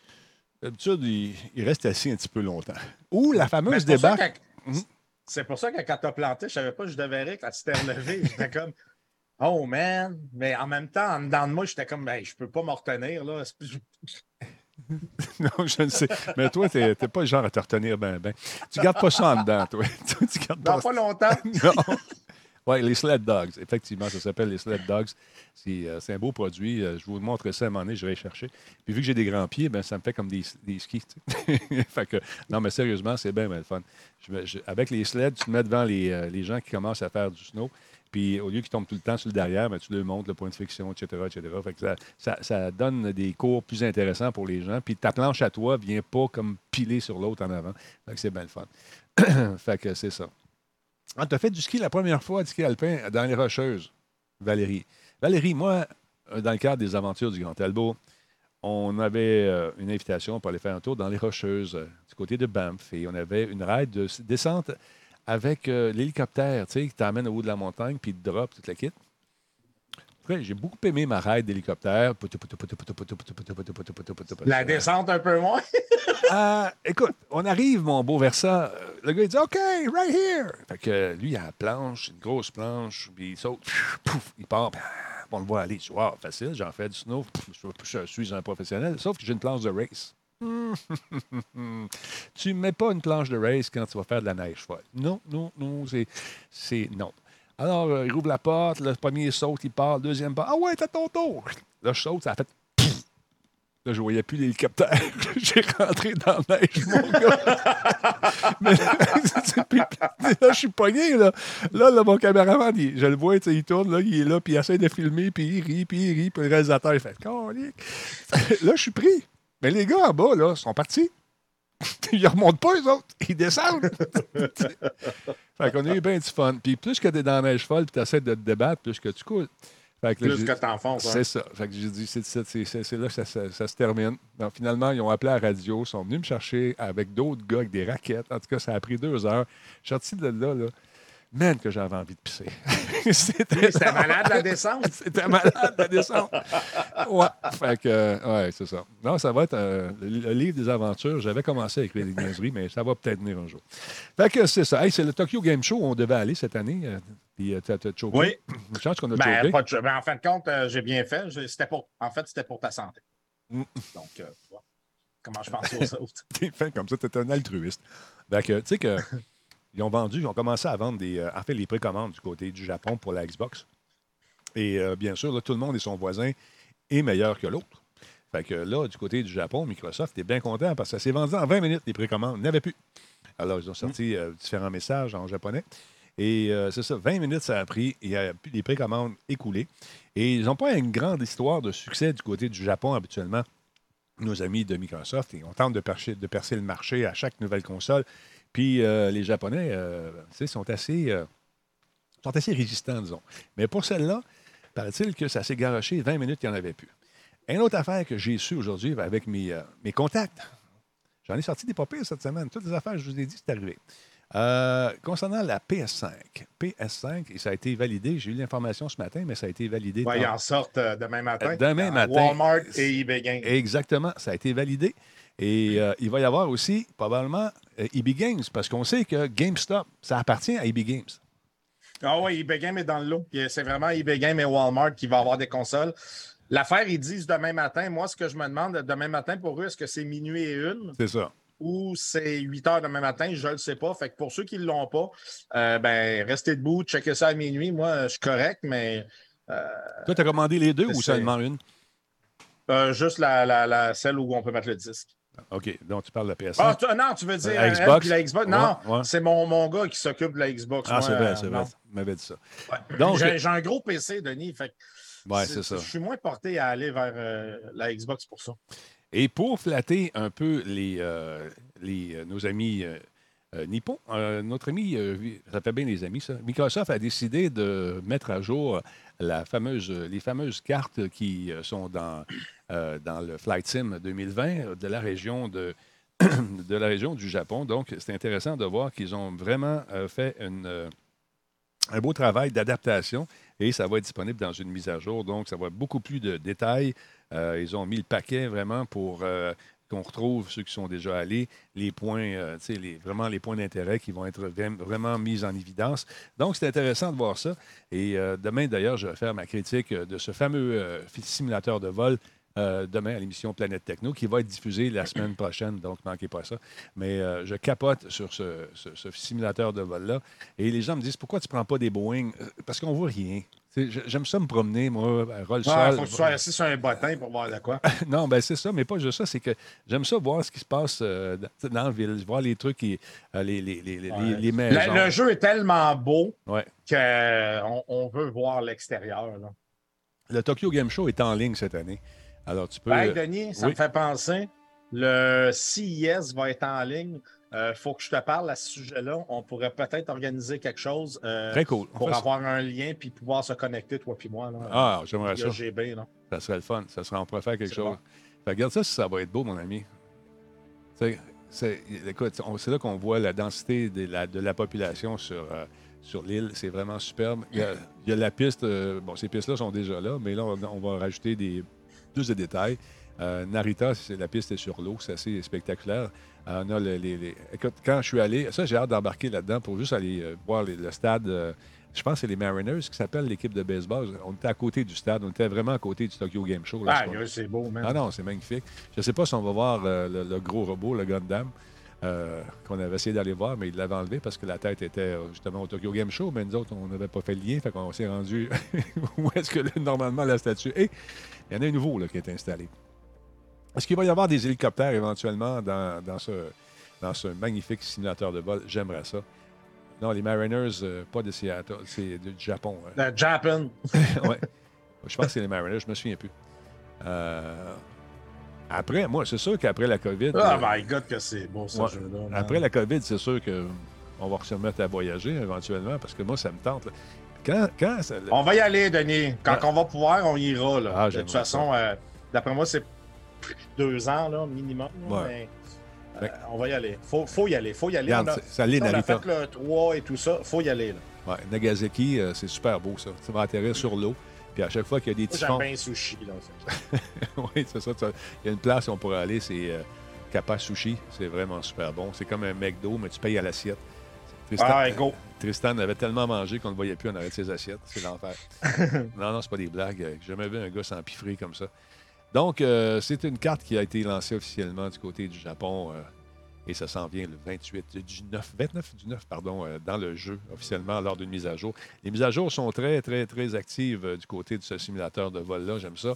d'habitude, il, il reste assis un petit peu longtemps. Ou la fameuse ça débarque. que- C'est pour ça que quand t'as planté, je savais pas que je devais rire quand tu t'es relevé. J'étais comme Oh man! Mais en même temps, en dedans de moi, j'étais comme ben, je peux pas me retenir là. Non, je ne sais. Mais toi, tu n'es pas le genre à te retenir ben, ben. Tu gardes pas ça en dedans, toi. Toi, tu gardes Dans pas pas longtemps. Non. Oui, les sled dogs. Effectivement, ça s'appelle les sled dogs. C'est euh, un beau produit. Euh, je vous montrerai ça à un moment donné, je vais chercher. Puis vu que j'ai des grands pieds, ben, ça me fait comme des, des skis. fait que, non, mais sérieusement, c'est bien, le fun. Avec les sleds, tu te mets devant les, euh, les gens qui commencent à faire du snow. Puis au lieu qu'ils tombent tout le temps sur le derrière, ben, tu leur montres le point de friction, etc. etc. Fait que ça, ça- donne des cours plus intéressants pour les gens. Puis ta planche à toi vient pas comme piler sur l'autre en avant. Fait que c'est bien le fun. fait que c'est ça. Ah, tu fait du ski la première fois, du ski alpin, dans les Rocheuses, Valérie. Valérie, moi, euh, dans le cadre des aventures du Grand Talbot, on avait euh, une invitation pour aller faire un tour dans les Rocheuses, euh, du côté de Banff. Et on avait une ride de descente avec l'hélicoptère, tu sais, qui t'amène au haut de la montagne, puis te drop toute la kit. J'ai beaucoup aimé ma ride d'hélicoptère. La descente un peu moins. Euh, écoute, on arrive, mon beau Versa. euh, Le gars, il dit OK, right here. Fait que euh, lui, il a la planche, une grosse planche, puis il saute, pouf, il part, puis, ah, on le voit aller. Je dis, wow, facile, j'en fais du snow. Je, suis un professionnel, sauf que j'ai une planche de race. tu ne mets pas une planche de race quand tu vas faire de la neige folle. Non, non, non, c'est non. Alors, euh, il rouvre la porte, le premier saute, il part, le deuxième part. Ah ouais, t'as ton tour. Là, je saute, ça a fait. Là, je voyais plus l'hélicoptère. J'ai rentré dans la neige, mon gars. Mais là, je suis pogné, là. Là, là, mon caméraman, je le vois, il tourne, là, il est là, puis il essaie de filmer, puis il rit, puis il rit, puis le réalisateur, il fait. Là, je suis pris. Mais les gars en bas, là, sont partis. ils remontent pas, eux autres. Ils descendent. fait qu'on a eu bien du fun. Puis plus que t'es dans la neige folle, puis t'essaies de te débattre, plus que tu coules. Fait que là, Plus que t'enfonces. hein. c'est ça. Fait que j'ai dit, c'est là que ça, ça- ça se termine. Donc, finalement, ils ont appelé à la radio, ils sont venus me chercher avec d'autres gars, avec des raquettes. En tout cas, ça a pris deux heures. Je suis sorti de là, là. Man, que j'avais envie de pisser. C'était malade la descente. C'était malade, la descente. Ouais. Fait que, ouais, c'est ça. Non, ça va être euh, le, livre des aventures. J'avais commencé avec les niaiseries, mais ça va peut-être venir un jour. Fait que c'est ça. Hey, c'est le Tokyo Game Show où on devait aller cette année. euh, Puis euh, t'as choqué. Oui. Une chance qu'on a Ben, choqué. pas de- ben, en fin de compte, euh, j'ai bien fait. C'était pour... En fait, c'était pour ta santé. Mm. Donc, euh, voilà. comment je pense aux autres? T'es fin comme ça, t'es un altruiste. Fait que, tu sais que. Ils ont vendu, ils ont commencé à vendre des, euh, en fait, les précommandes du côté du Japon pour la Xbox. Et euh, bien sûr, là, tout le monde et son voisin est meilleur que l'autre. Fait que là, du côté du Japon, Microsoft est bien content parce que ça s'est vendu en 20 minutes, les précommandes. Avait plus. Alors, ils ont sorti euh, différents messages en japonais. Et euh, c'est ça, 20 minutes, ça a pris. Il y a plus les précommandes écoulées. Et ils n'ont pas une grande histoire de succès du côté du Japon habituellement. Nos amis de Microsoft, et on tente de percer, de percer le marché à chaque nouvelle console. Puis euh, les Japonais, euh, sont assez, euh, sont assez résistants, disons. Mais pour celle-là, paraît-il que ça s'est garoché 20 minutes, il n'y en avait plus. Une autre affaire que j'ai su aujourd'hui avec mes, mes contacts, j'en ai sorti des papiers cette semaine. Toutes les affaires, je vous ai dit, c'est arrivé. Concernant la PS5, PS5, et ça a été validé, j'ai eu l'information ce matin, mais ça a été validé. Ils en sortent demain matin. Demain matin. Walmart et eBay Games. Exactement, ça a été validé. Et euh, il va y avoir aussi probablement euh, EB Games, parce qu'on sait que GameStop, ça appartient à EB Games. Ah oui, eBay Games est dans le lot. C'est vraiment eBay Games et Walmart qui vont avoir des consoles. L'affaire, ils disent demain matin. Moi, ce que je me demande, demain matin, pour eux, est-ce que c'est minuit et une? C'est ça. ou c'est 8 heures demain matin? Je ne le sais pas. Fait que pour ceux qui ne l'ont pas, euh, ben, restez debout, checkez ça à minuit. Moi, je suis correct, mais Toi, tu as commandé les deux ou seulement une? euh, juste la, la, la- celle où on peut mettre le disque. OK, donc tu parles de la PS5. Ah, tu- non, tu veux dire La elle, Xbox? la Xbox? Non, Ouais, ouais. c'est mon, mon gars qui s'occupe de la Xbox. Ah, c'est vrai, euh, c'est vrai. Tu m'avais dit ça. Ouais. Donc, J'ai j'ai un gros PC, Denis. Fait c'est ça. Je suis moins porté à aller vers euh, la Xbox pour ça. Et pour flatter un peu les, euh, les, euh, nos amis euh, euh, nippons, euh, notre ami, euh, ça fait bien les amis, ça. Microsoft a décidé de mettre à jour les fameuses cartes qui euh, sont dans, euh, dans le Flight Sim 2020 de la région de, de la région du Japon. Donc, c'est intéressant de voir qu'ils ont vraiment euh, fait une, euh, un beau travail d'adaptation et ça va être disponible dans une mise à jour. Donc, ça va être beaucoup plus de détails. Euh, ils ont mis le paquet vraiment pour euh, qu'on retrouve ceux qui sont déjà allés, les points, euh, les, vraiment les points d'intérêt qui vont être vra- vraiment mis en évidence. Donc, c'est intéressant de voir ça. Et euh, demain, d'ailleurs, je vais faire ma critique euh, de ce fameux euh, simulateur de vol demain à l'émission Planète Techno qui va être diffusée la semaine prochaine, donc ne manquez pas ça. Mais je capote sur ce, ce- ce simulateur de vol-là. Et les gens me disent pourquoi tu ne prends pas des Boeing Parce qu'on ne voit rien. J'aime ça me promener, moi, roll Il sol. faut que tu sois assis sur un bottin pour voir de quoi. Non, ben c'est ça, mais pas juste ça, c'est que j'aime ça voir ce qui se passe euh, dans, la ville, voir les trucs, qui, euh, les, les, les, les- Ouais. les Le, maisons. le jeu est tellement beau Ouais. qu'on on veut voir l'extérieur. Le Tokyo Game Show est en ligne cette année. Alors, tu peux... Ben, Denis, ça oui. me fait penser. Le CIS va être en ligne. Il faut que je te parle à ce sujet-là. On pourrait peut-être organiser quelque chose euh, Très cool. On pour ça. avoir un lien puis pouvoir se connecter, toi puis moi. Là, Ah, j'aimerais ça. GB, là. Ça serait le fun. Ça serait, on pourrait faire quelque chose. bon. Fait, regarde ça si ça va être beau, mon ami. C'est, c'est- écoute, on- c'est là qu'on voit la densité de la, de la population sur, euh, sur l'île. C'est vraiment superbe. Il y a, il y a la piste. euh, bon, ces pistes-là sont déjà là, mais là, on, on va rajouter des, plus de détails. Euh, Narita, c'est- la piste est sur l'eau. C'est assez spectaculaire. On a le- les, les- Écoute, quand je suis allé, ça, j'ai hâte d'embarquer là-dedans pour juste aller euh, voir les- le stade. euh, je pense que c'est les Mariners qui s'appellent l'équipe de baseball. On était à côté du stade. On était vraiment à côté du Tokyo Game Show. là, Ah, ce c'est beau, man. Ah non, c'est magnifique. Je ne sais pas si on va voir euh, le, le gros robot, le Gundam, qu'on avait essayé d'aller voir, mais il l'avait enlevé parce que la tête était justement au Tokyo Game Show, mais nous autres, on n'avait pas fait le lien, fait qu'on s'est rendu où est-ce que là, normalement la statue est. Il y en a un nouveau là, qui est installé. Est-ce qu'il va y avoir des hélicoptères éventuellement dans, dans ce, dans ce magnifique simulateur de vol? J'aimerais ça. Non, les Mariners, euh, pas de Seattle, c'est du Japon. hein. Le Japan. ouais. Je pense que c'est les Mariners, je me souviens plus. Euh, Après, moi, c'est sûr qu'après la COVID. Oh euh, my God, que c'est beau, ce Ouais. jeu-là. man. Après la COVID, c'est sûr qu'on va se remettre à voyager éventuellement parce que moi, ça me tente. là. Quand, quand ça- On va y aller, Denis. Quand on va pouvoir, on ira. Là. Ah, de toute façon, euh, d'après moi, c'est deux ans là, minimum. Ouais. mais, euh, on va y aller. Faut, faut y aller. Faut y aller. Regarde, on a, ça on a fait le 3 et tout ça. Faut y aller. Là. Ouais, Nagasaki, euh, c'est super beau, ça. Tu vas atterrir sur l'eau. Puis à chaque fois qu'il y a des petits J'aime bien sushi. Là. oui, c'est ça. Il y a une place où on pourrait aller, c'est euh, Kappa Sushi. C'est vraiment super bon. C'est comme un McDo, mais tu payes à l'assiette. Tristan, Ah, go. Tristan avait tellement mangé qu'on ne le voyait plus en arrêt de ses assiettes. C'est l'enfer. non, non, c'est pas des blagues. J'ai jamais vu un gars s'empiffrer comme ça. Donc, euh, c'est une carte qui a été lancée officiellement du côté du Japon. euh, et ça s'en vient le 28 du 9, 29 du 9, pardon, euh, dans le jeu officiellement lors d'une mise à jour. Les mises à jour sont très, très, très actives du côté de ce simulateur de vol-là. J'aime ça.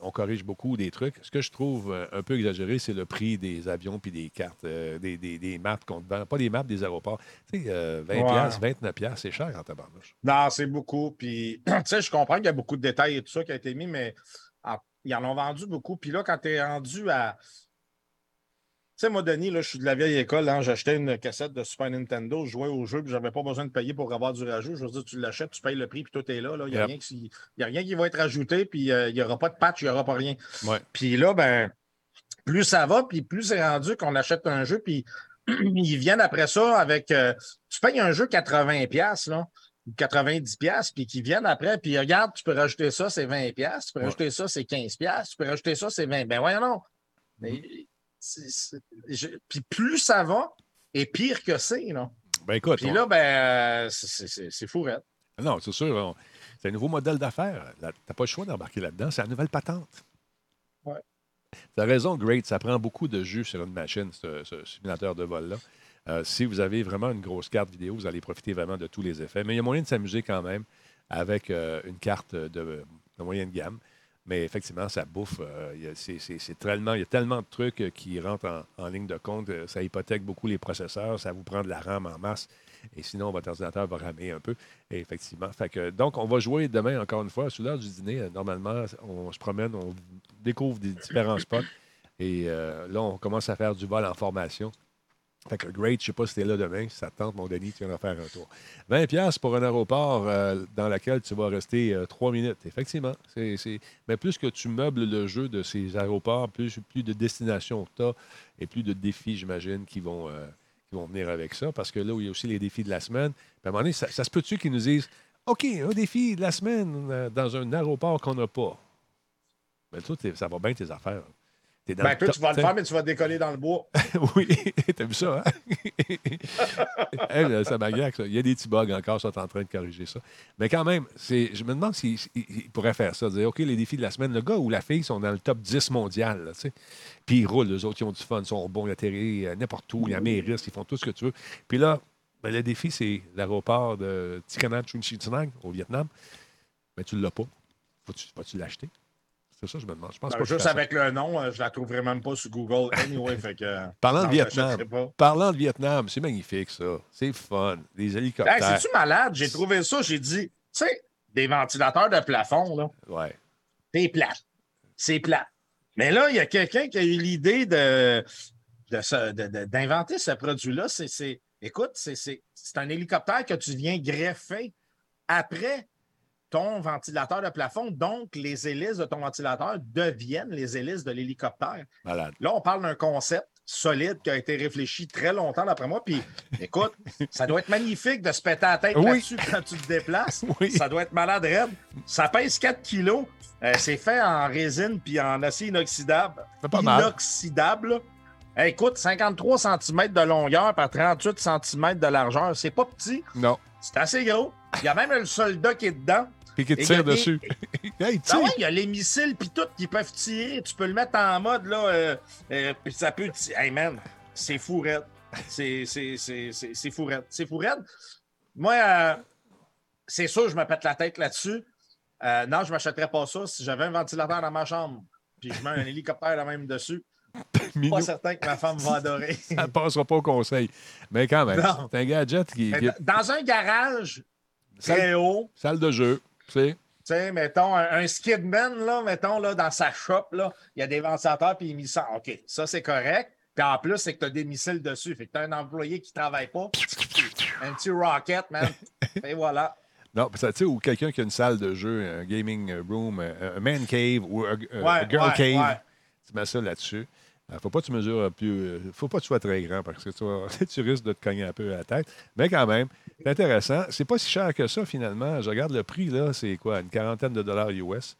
On corrige beaucoup des trucs. Ce que je trouve un peu exagéré, c'est le prix des avions puis des cartes, des, des- des maps qu'on te vend. Pas des maps des aéroports. Tu sais, euh, 20 Ouais. piastres, 29 piastres, c'est cher en tabarnouche. Non, c'est beaucoup. Puis, tu sais, je comprends qu'il y a beaucoup de détails et tout ça qui a été mis, mais ils en ont vendu beaucoup. Puis là, quand tu es rendu à. Tu sais, moi, Denis, là, je suis de la vieille école. Hein, J'achetais une cassette de Super Nintendo, je jouais au jeu, puis j'avais pas besoin de payer pour avoir du rajout. Je veux dire, tu l'achètes, tu payes le prix, puis tout est là. Il n'y a, Yep. qui- y a rien qui va être ajouté, puis euh, il n'y aura pas de patch, il n'y aura pas rien. Ouais. Puis là, ben, plus ça va, puis plus c'est rendu qu'on achète un jeu, puis ils viennent après ça avec. euh, tu payes un jeu 80$, là, 90$, puis qu'ils viennent après, puis regarde, tu peux rajouter ça, c'est 20$, tu peux Ouais. rajouter ça, c'est 15$, tu peux rajouter ça, c'est 20$. Ben voyons non. Mais, Mm-hmm. puis plus ça va, et pire que c'est, là. Ben écoute, Puis on- là, ben, euh, c'est- c'est c'est- c'est fou, raide. non, c'est sûr, on- c'est un nouveau modèle d'affaires. Tu n'as pas le choix d'embarquer là-dedans. C'est la nouvelle patente. Ouais. Tu as raison, Great. Ça prend beaucoup de jus sur une machine, ce, ce simulateur de vol-là. Euh, si vous avez vraiment une grosse carte vidéo, vous allez profiter vraiment de tous les effets. Mais il y a moyen de s'amuser quand même avec euh, une carte de, de moyenne gamme. Mais effectivement, ça bouffe. euh, il y a- tellement, de trucs qui rentrent en, ligne de compte. Ça hypothèque beaucoup les processeurs. Ça vous prend de la RAM en masse. Et sinon, votre ordinateur va ramer un peu. Et effectivement. Donc, on va jouer demain, encore une fois, sous l'heure du dîner. Normalement, on se promène, on découvre des différents spots. Et là, on commence à faire du vol en formation. Fait que great, je sais pas si t'es là demain. Si ça te tente, mon Denis, tu viens en faire un tour. 20$ piastres pour un aéroport euh, dans lequel tu vas rester euh, trois minutes. Effectivement. Mais plus que tu meubles le jeu de ces aéroports, plus, plus de destinations tu as et plus de défis, j'imagine, qui vont, euh, qui vont venir avec ça. Parce que là où il y a aussi les défis de la semaine, à un moment donné, ça, se peut-tu qu'ils nous disent OK, un défi de la semaine euh, dans un aéroport qu'on n'a pas. Mais toi, t'es- ça va bien tes affaires. T'es dans Ben, toi, tu vas le 10. faire, mais tu vas décoller dans le bois. oui, t'as vu ça, hein? Hey, là, ça m'agace, ça. Il y a des petits bugs encore, sont en train de corriger ça. Mais quand même, c'est, je me demande s'ils s'ils pourraient faire ça. Dire, OK, les défis de la semaine, le gars ou la fille sont dans le top 10 mondial, là, tu sais. Puis ils roulent, les autres, ils ont du fun, ils sont bons, ils atterrissent euh, n'importe où, ils risques, ils font tout ce que tu veux. Puis là, ben, le défi, c'est l'aéroport de Ticonderoga Chunchitinang, au Vietnam. Mais tu ne l'as pas. Faut-tu, vas-tu l'acheter? C'est ça, je me demande. Je pense Ben, pas juste avec le nom, euh, je la trouverai même pas sur Google. Anyway, fait que. Parlant de Vietnam. Parlant de Vietnam, c'est magnifique, ça. C'est fun. Des Hey, hélicoptères. C'est-tu malade? J'ai trouvé ça, j'ai dit, tu sais, des ventilateurs de plafond, là, ouais. c'est plat. C'est plat. Mais là, il y a quelqu'un qui a eu l'idée de, ce- d'inventer ce produit-là. C'est, écoute, c'est un hélicoptère que tu viens greffer après ton ventilateur de plafond. Donc, les hélices de ton ventilateur deviennent les hélices de l'hélicoptère. Là, on parle d'un concept solide qui a été réfléchi très longtemps d'après moi. Puis, écoute, ça doit être magnifique de se péter la tête Oui. là-dessus quand tu te déplaces. Oui. Ça doit être malade raide. Ça pèse 4 kilos. Euh, c'est fait en résine puis en acier inoxydable. pas mal. Inoxydable. écoute, 53 cm de longueur par 38 cm de largeur. C'est pas petit. Non. C'est assez gros. Il y a même le soldat qui est dedans. Puis qui te Et il y a tire des- dessus. hey, Ah ouais, il y a les missiles puis tout qui peuvent tirer. Tu peux le mettre en mode là, euh, euh, puis ça peut. Hey man, c'est fou raide. C'est c'est- c'est- c'est- c'est fou raide. C'est fou raide. Moi, euh, c'est sûr, je me pète la tête là-dessus. Euh, non, je ne m'achèterais pas ça si j'avais un ventilateur dans ma chambre. Puis je mets un hélicoptère là même dessus. Minou, Pas certain que ma femme va adorer. ça ne passera pas au conseil. Mais quand même, c'est un gadget qui, dans un garage salle, très haut, salle de jeu. Tu sais? mettons, un, un skidman, là, mettons, là, dans sa shop, là, il y a des ventilateurs, puis il met ça. OK, ça, c'est correct. Puis en plus, c'est que tu as des missiles dessus. Fait que tu as un employé qui ne travaille pas. Un petit rocket, man. Et voilà. Non, ça, tu sais, ou quelqu'un qui a une salle de jeu, un gaming room, un un man cave ou un, un Ouais, girl ouais, cave, ouais. tu mets ça là-dessus. Il ne faut pas que tu mesures plus. euh, faut pas que tu sois très grand parce que tu, vas- tu risques de te cogner un peu à la tête. Mais quand même, c'est intéressant. C'est pas si cher que ça, finalement. Je regarde le prix, là, c'est quoi? Une quarantaine de dollars US.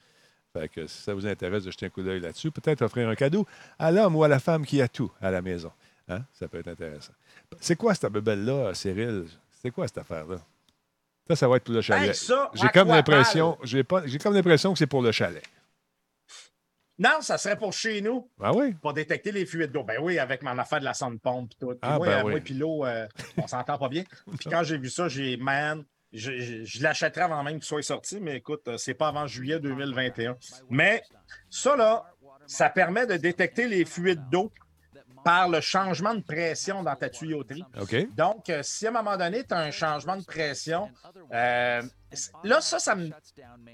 Fait que si ça vous intéresse de jeter un coup d'œil là-dessus, peut-être offrir un cadeau à l'homme ou à la femme qui a tout à la maison. Hein? Ça peut être intéressant. C'est quoi cette bebelle-là, Cyril? C'est quoi cette affaire-là? Ça, ça va être pour le chalet. Hey, j'ai comme l'impression, j'ai pas, j'ai comme l'impression que c'est pour le chalet. Non, ça serait pour chez nous, Ah oui? pour détecter les fuites d'eau. Ben oui, avec mon affaire de la sonde pompe et tout. Puis Ah, moi, ben euh, oui. moi puis l'eau, euh, on s'entend pas bien. Puis quand j'ai vu ça, j'ai, man, je, je- je l'achèterais avant même qu'il soit sorti, mais écoute, euh, c'est pas avant juillet 2021. Mais ça, là, ça permet de détecter les fuites d'eau par le changement de pression dans ta tuyauterie. OK. Donc, euh, si à un moment donné, tu as un changement de pression, euh, là, ça, ça me,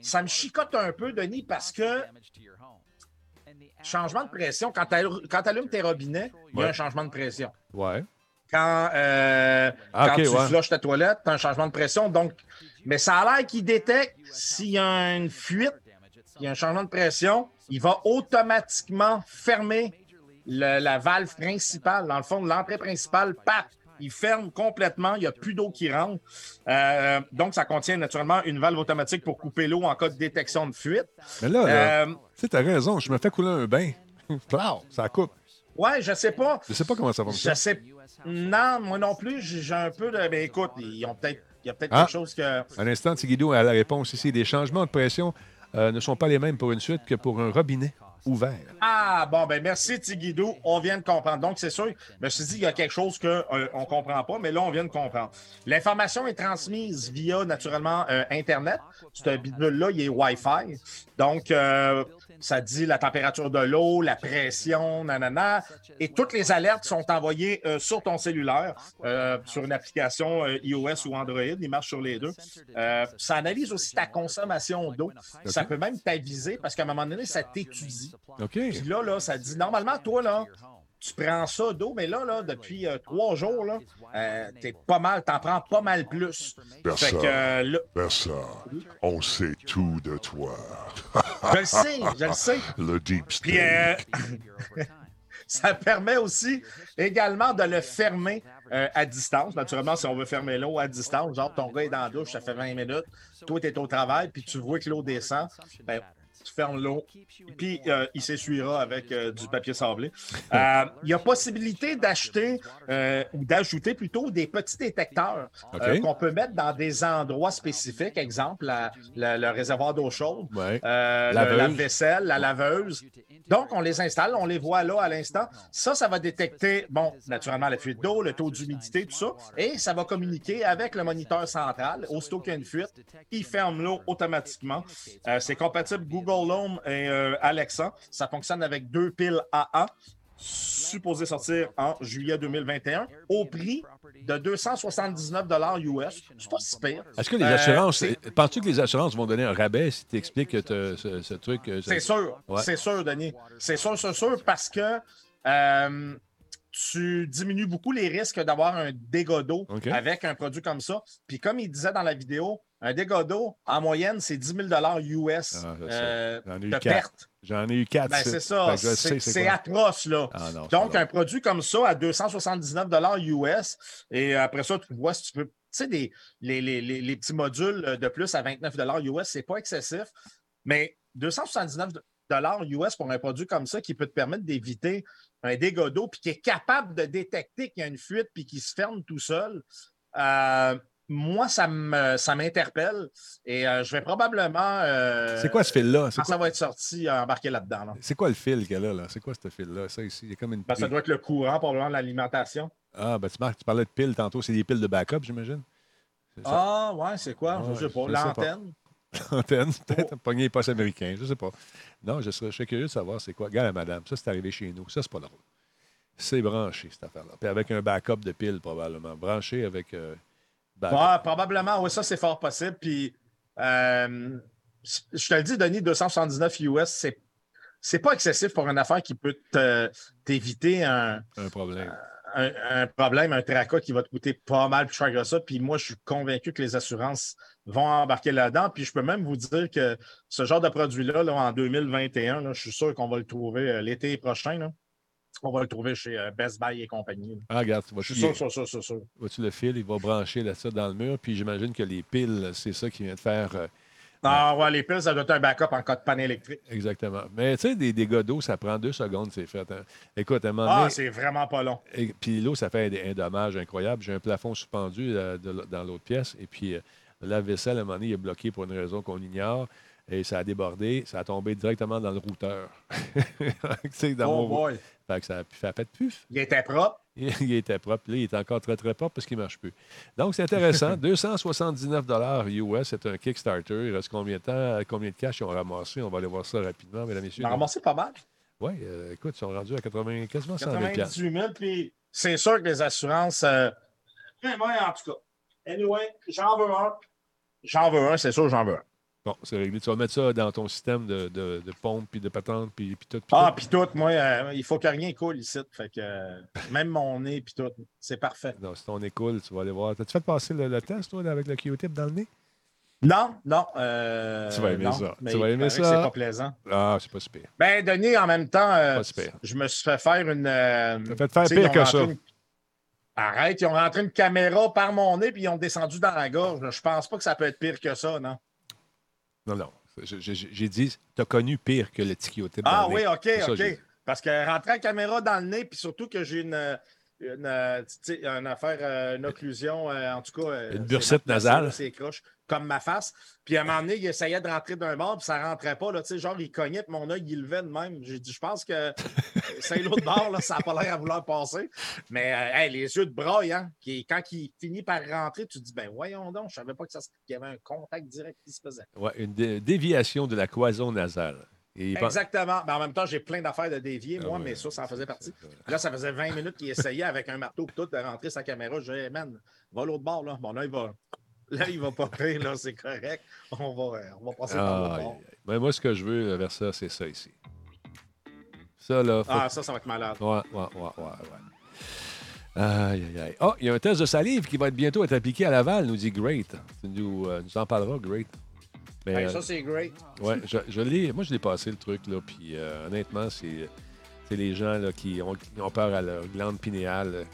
ça me chicote un peu, Denis, parce que changement de pression, quand tu allumes tes robinets, il y a un changement de pression. Ouais. Quand, euh, Ah, quand tu ouais. flushes ta toilette, tu as un changement de pression. Donc, mais ça a l'air qu'il détecte s'il y a une fuite, il y a un changement de pression, il va automatiquement fermer le- la valve principale. Dans le fond, l'entrée principale, paf, il ferme complètement, il n'y a plus d'eau qui rentre. Euh, donc, ça contient naturellement une valve automatique pour couper l'eau en cas de détection de fuite. Mais là, là Euh, tu t'as raison. Je me fais couler un bain. Ça coupe. ouais, je sais pas. Je sais pas comment ça Je fonctionne. sais. Non, moi non plus, j'ai un peu de. Ben écoute, ils ont peut-être. Il y a peut-être Ah. quelque chose que. Un instant, Tiguido a la réponse ici. Les changements de pression euh, ne sont pas les mêmes pour une suite que pour un robinet ouvert. Ah, bon, ben merci, Tigidou. On vient de comprendre. Donc, c'est sûr, je me suis dit, il y a quelque chose qu'on ne comprend pas, mais là, on vient de comprendre. L'information est transmise via, naturellement, euh, Internet. Ce bidule-là, il est Wi-Fi. Donc, euh, ça dit la température de l'eau, la pression, nanana. Et toutes les alertes sont envoyées euh, sur ton cellulaire, euh, sur une application euh, iOS ou Android. Il marche sur les deux. Ça analyse aussi ta consommation d'eau. Ça peut même t'aviser parce qu'à un moment donné, ça t'étudie. OK. Puis là, là, ça dit normalement, toi, là, tu prends ça d'eau, mais là, là, depuis euh, trois jours, là, euh, t'es pas mal, t'en prends pas mal plus. Personne. Fait que euh, là, Personne. On sait tout de toi. je le sais, je le sais. Le deep Puis euh, state. ça permet aussi également de le fermer euh, à distance. Naturellement, si on veut fermer l'eau à distance, genre ton gars est dans la douche, ça fait 20 minutes, toi, tu es au travail, puis tu vois que l'eau descend, ben, tu fermes l'eau, puis euh, il s'essuiera avec euh, du papier sablé. Euh, Il y a possibilité d'acheter ou d'ajouter plutôt des petits détecteurs qu'on peut mettre dans des endroits spécifiques, exemple la- la- le réservoir d'eau chaude, Ouais. le Laveuse. lave-vaisselle, la laveuse. Donc, on les installe, on les voit là à l'instant. Ça, ça va détecter, bon, naturellement, la fuite d'eau, le taux d'humidité, tout ça. Et ça va communiquer avec le moniteur central. Aussitôt qu'il y a une fuite, il ferme l'eau automatiquement. C'est compatible Google Home et euh, Alexa. Ça fonctionne avec deux piles AA supposé sortir en juillet 2021 au prix de 279 US. C'est pas si pire. Est-ce que les Euh, assurances. c'est- Penses-tu que les assurances vont donner un rabais si tu expliques que t'as ce, ce truc. euh, ce- C'est sûr, Ouais. c'est sûr, Denis. C'est sûr, c'est sûr, parce que euh, tu diminues beaucoup les risques d'avoir un dégât d'eau avec un produit comme ça. Puis comme il disait dans la vidéo, un dégât d'eau, en moyenne, c'est 10 000 US Ah, euh, de perte. J'en ai eu quatre. Ben, c'est ça. C'est atroce, là. Ah non, Donc, un produit comme ça à 279 US, et après ça, tu vois si tu peux. Tu sais, des- les, les- les- les petits modules de plus à 29 US, c'est pas excessif, mais 279 US pour un produit comme ça qui peut te permettre d'éviter un dégât d'eau, puis qui est capable de détecter qu'il y a une fuite, puis qui se ferme tout seul. euh, moi, ça m'interpelle et euh, je vais probablement. euh, C'est quoi ce fil-là? Quand quoi, ça va être sorti, embarquer là-dedans. là. c'est quoi le fil qu'elle a là? C'est quoi ce fil-là? Ça ici, il y a comme une. Ben, ça doit être le courant, probablement, de l'alimentation. Ah, ben tu, marques, tu parlais de piles tantôt. C'est des piles de backup, j'imagine? Ah, ouais, c'est quoi? Ouais, je sais pas. pas. L'antenne? Antenne, Oh. peut-être un pogné poste américain, je sais pas. Non, je serais, je serais curieux de savoir c'est quoi. Regarde, madame, ça, c'est arrivé chez nous. Ça, c'est pas drôle. C'est branché, cette affaire-là. Puis avec un backup de piles, probablement. Branché avec. euh, backup. Ouais, probablement. Oui, ça, c'est fort possible. Puis, euh, je te le dis, Denis, 279 US, c'est, c'est pas excessif pour une affaire qui peut te- t'éviter un, Un problème. un, un problème, un tracas qui va te coûter pas mal plus cher que ça. Puis moi, je suis convaincu que les assurances vont embarquer là-dedans. Puis je peux même vous dire que ce genre de produit-là, là, en 2021, là, je suis sûr qu'on va le trouver euh, l'été prochain. là. On va le trouver chez euh, Best Buy et compagnie. là. Ah, regarde, tu suis sûr, sûr, sûr, sûr, sûr. vois-tu le fil, il va brancher là, ça dans le mur, puis j'imagine que les piles, c'est ça qui vient de faire euh, Ah ouais, les piles, ça doit être un backup en cas de panne électrique. exactement. Mais tu sais, des dégâts d'eau, ça prend deux secondes, c'est fait. hein. Écoute, à un moment Ah, donné, c'est vraiment pas long. Et puis l'eau, ça fait un, un dommage incroyable. J'ai un plafond suspendu euh, de dans l'autre pièce. Et puis euh, la vaisselle, à un moment donné, il est bloqué pour une raison qu'on ignore. Et ça a débordé. Ça a tombé directement dans le routeur. Dans Oh mon- boy. Fait que ça a pu- fait de puf. Il était propre. Il il était propre. Là, il est encore très, très propre parce qu'il ne marche plus. Donc, c'est intéressant. 279 US, c'est un Kickstarter. Il reste combien de temps? Combien de cash ils ont ramassé? On va aller voir ça rapidement, mesdames et messieurs. Il a ramassé pas mal. Oui, écoute, ils sont rendus à 80, quasiment 100 000 98 000. Puis c'est sûr que les assurances. euh, mais moi, en tout cas. Anyway, j'en veux un. J'en veux un, c'est sûr, j'en veux un. Bon, c'est réglé. Tu vas mettre ça dans ton système de, de, de pompe, puis de patente, puis, puis tout. puis Ah, puis tout, moi, euh, il faut que rien coule ici. Fait que euh, même mon nez, puis tout, c'est parfait. Non, si ton nez coule, tu vas aller voir. T'as-tu fait passer le, le test, toi, avec le Q-tip dans le nez? Non, non. euh, Tu vas aimer non, ça. mais Tu vas aimer ça. C'est pas plaisant. Ah, c'est pas super. Ben, Denis, en même temps, Pas super. je me suis fait faire une. T'as fait faire tu pire que ça. une- Arrête, ils ont rentré une caméra par mon nez puis ils ont descendu dans la gorge. Je pense pas que ça peut être pire que ça, non? Non, non. J'ai dit, t'as connu pire que le Q-tip Ah oui. OK, ça OK. Parce que rentrer la caméra dans le nez, puis surtout que j'ai une, une, euh, tu une affaire, euh, une occlusion, euh, en tout cas. Une placé, nasale. C'est croche, comme ma face. Puis à un moment donné, il essayait de rentrer d'un bord, puis ça rentrait pas. Là, tu sais, genre, il cognait, puis mon œil, il levait de même. J'ai dit, je pense que c'est l'autre bord, là, ça n'a pas l'air à vouloir passer. Mais euh, hey, les yeux de braille, hein, qui, quand il finit par rentrer, tu te dis, ben voyons donc, je savais pas que ça, se- qu'il y avait un contact direct qui se faisait. Ouais, une dé- déviation de la cloison nasale. Et Exactement. Mais en même temps, j'ai plein d'affaires de dévier, Ah moi, ouais. mais ça, ça en faisait partie. Là, ça faisait 20 minutes qu'il essayait avec un marteau tout de rentrer sa caméra. Je Hey, man, va l'autre bord, là. Bon, là, il va. Là, il va pas pire, là, c'est correct. On va, on va passer par Ah, l'autre aïe, bord. Ben, moi, ce que je veux euh, vers ça, c'est ça ici. Ça, là. faut- Ah, ça, ça va être malade. Ouais, ouais, ouais, ouais, ouais. Aïe, aïe, aïe. Ah, il y a un test de salive qui va être bientôt être appliqué à Laval, nous dit Great. Tu nous, euh, nous en parleras, Great. Mais, Hey, euh, ça, c'est great. ouais, je, je l'ai, moi, je l'ai passé le truc, là, puis euh, honnêtement, c'est, c'est les gens là, qui, ont, qui ont peur à leur glande pinéale.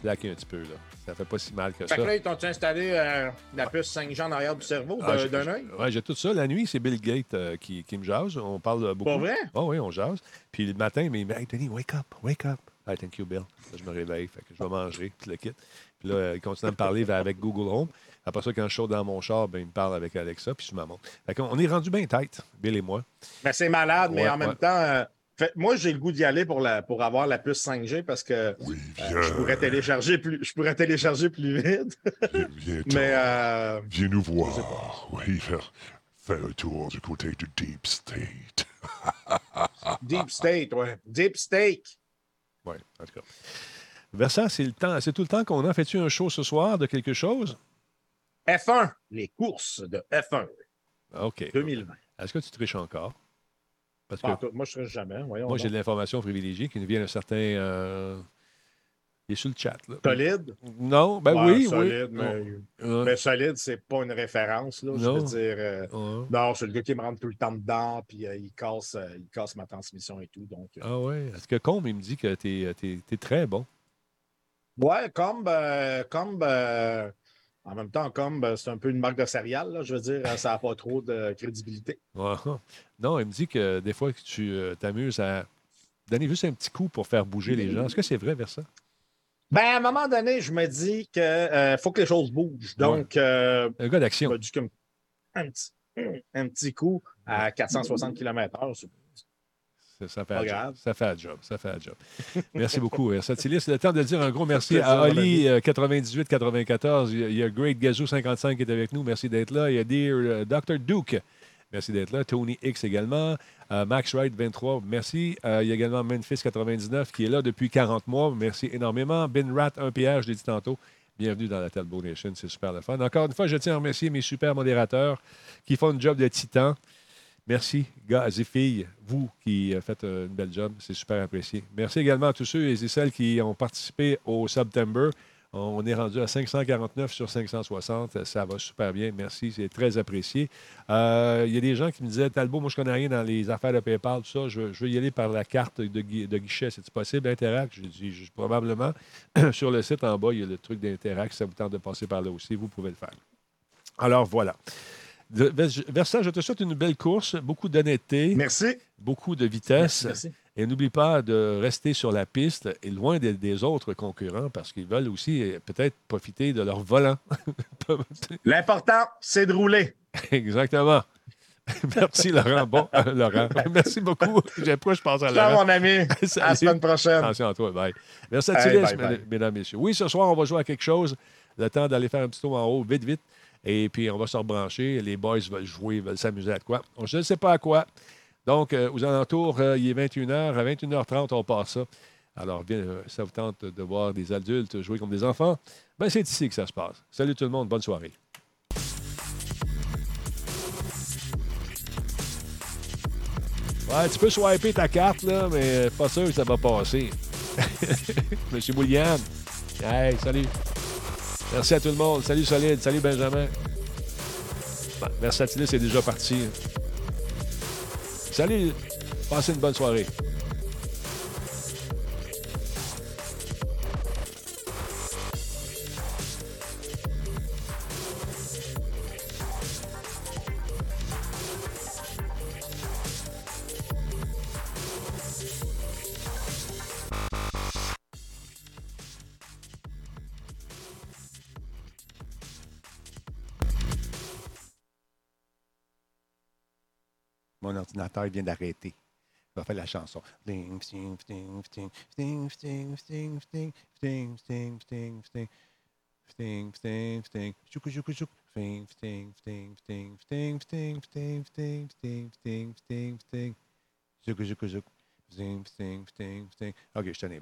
slacker un petit peu, là. Ça fait pas si mal que Fait ça. que là, ils t'ont installé euh, la puce 5G en arrière du cerveau Ah, d'un œil? Ouais, j'ai tout ça. La nuit, c'est Bill Gates euh, qui, qui me jase. On parle beaucoup. Pas vrai? Oh, oui, on jase. Puis le matin, il me dit Hey, Denis, wake up, wake up. Hey, thank you, Bill. Là, je me réveille, fait que je vais manger, puis le kit. Puis là, euh, il continue à me parler avec Google Home. Après ça, quand je sors dans mon char, ben, il me parle avec Alexa, puis je ma montre. Fait qu'on est rendu bien tête, Bill et moi. Ben, c'est malade, mais Ouais, en même temps, euh, fait- moi, j'ai le goût d'y aller pour, la, pour avoir la puce 5G parce que Oui, euh, je, pourrais télécharger plus, je pourrais télécharger plus vite. Viens, viens, mais euh, Viens nous voir. Oui, faire, faire un tour du côté du Deep State. Deep State, ouais. Deep Steak. Oui, en tout cas. Versant, c'est le temps. C'est tout le temps qu'on a. Fais-tu un show ce soir de quelque chose? F1, les courses de F1 OK. 2020. Est-ce que tu triches encore? Parce que Pas en tout, moi, je ne serai jamais. Voyons moi, j'ai de l'information privilégiée qui nous vient d'un certain. euh, Il est sur le chat. Là. Solide? Non, ben Ouais, oui, solide, oui. mais, Ouais. mais solide, c'est pas une référence. Là, je Non. veux dire. euh, Ouais. non, c'est le gars qui me rentre tout le temps dedans, puis euh, il, casse, euh, il casse ma transmission et tout. Donc, Ah ouais? Est-ce que Combe, il me dit que tu es, très bon? Ouais, comme, comme euh, en même temps, comme euh, c'est un peu une marque de céréales, là, je veux dire, euh, ça n'a pas trop de crédibilité. Ouais. Non, il me dit que des fois que tu euh, t'amuses à donner juste un petit coup pour faire bouger les gens. Est-ce que c'est vrai vers ça? Ben, à un moment donné, je me dis qu'il faut que les choses bougent. Donc, euh, Un gars d'action. un petit coup à 460 km/h. Ça, fait job. grave. Ça fait la job. Ça fait la job. Merci beaucoup, Versatilis. C'est le temps de dire un gros merci à mon Ali euh, 98-94. Il y a- Great Gazoo 55 qui est avec nous. Merci d'être là. Il y a Dear euh, Dr. Duke. Merci d'être là. Tony X également. Euh, Max Wright 23. Merci. Euh, il y a également Memphis 99 qui est là depuis 40 mois. Merci énormément. Ben Rat 1 PR, je l'ai dit tantôt. Bienvenue dans la Talbot Nation, c'est super le fun. Encore une fois, je tiens à remercier mes super modérateurs qui font un job de titan. Merci, gars et filles, vous qui euh, faites euh, une belle job, c'est super apprécié. Merci également à tous ceux et celles qui ont participé au September. On est rendu à 549 sur 560. Ça va super bien. Merci, c'est très apprécié. Euh, il y a des gens qui me disaient Talbot, moi, je connais rien dans les affaires de PayPal, tout ça. Je, veux- y aller par la carte de, de guichet. C'est possible, Interact je- probablement. sur le site en bas, il y a le truc d'Interact. Ça vous tente de passer par là aussi, vous pouvez le faire. Alors, voilà. De- Versa, je te souhaite une belle course, beaucoup d'honnêteté, Merci. beaucoup de vitesse. Merci. Et n'oublie pas de rester sur la piste et loin des, des autres concurrents parce qu'ils veulent aussi euh, peut-être profiter de leur volant. L'important, c'est de rouler. Exactement. Merci, Laurent. Bon, euh, Laurent. Merci beaucoup. J'ai- Pourquoi je pense à Ciao, Laurent? mon ami. À la semaine prochaine. Attention à toi. Bye. Merci à Hey, bye, bye. mesdames, messieurs. Oui, ce soir, on va jouer à quelque chose. Le temps d'aller faire un petit tour en haut, vite, vite. Et puis, on va se rebrancher. Les boys veulent jouer, veulent s'amuser à quoi? Je ne sais pas à quoi. Donc, euh, aux alentours, euh, il est 21h. À 21h30, on passe ça. Alors, bien, euh, ça vous tente de voir des adultes jouer comme des enfants? Ben, c'est ici que ça se passe. Salut tout le monde. Bonne soirée. Ouais, tu peux swiper ta carte, là, mais pas sûr que ça va passer. Monsieur William. Hey, salut. Merci à tout le monde. Salut Solide. Salut Benjamin. Bon, Versatilis est déjà parti. Salut. Passez une bonne soirée. l'ordinateur vient d'arrêter. Il va faire la chanson. OK, je tenais.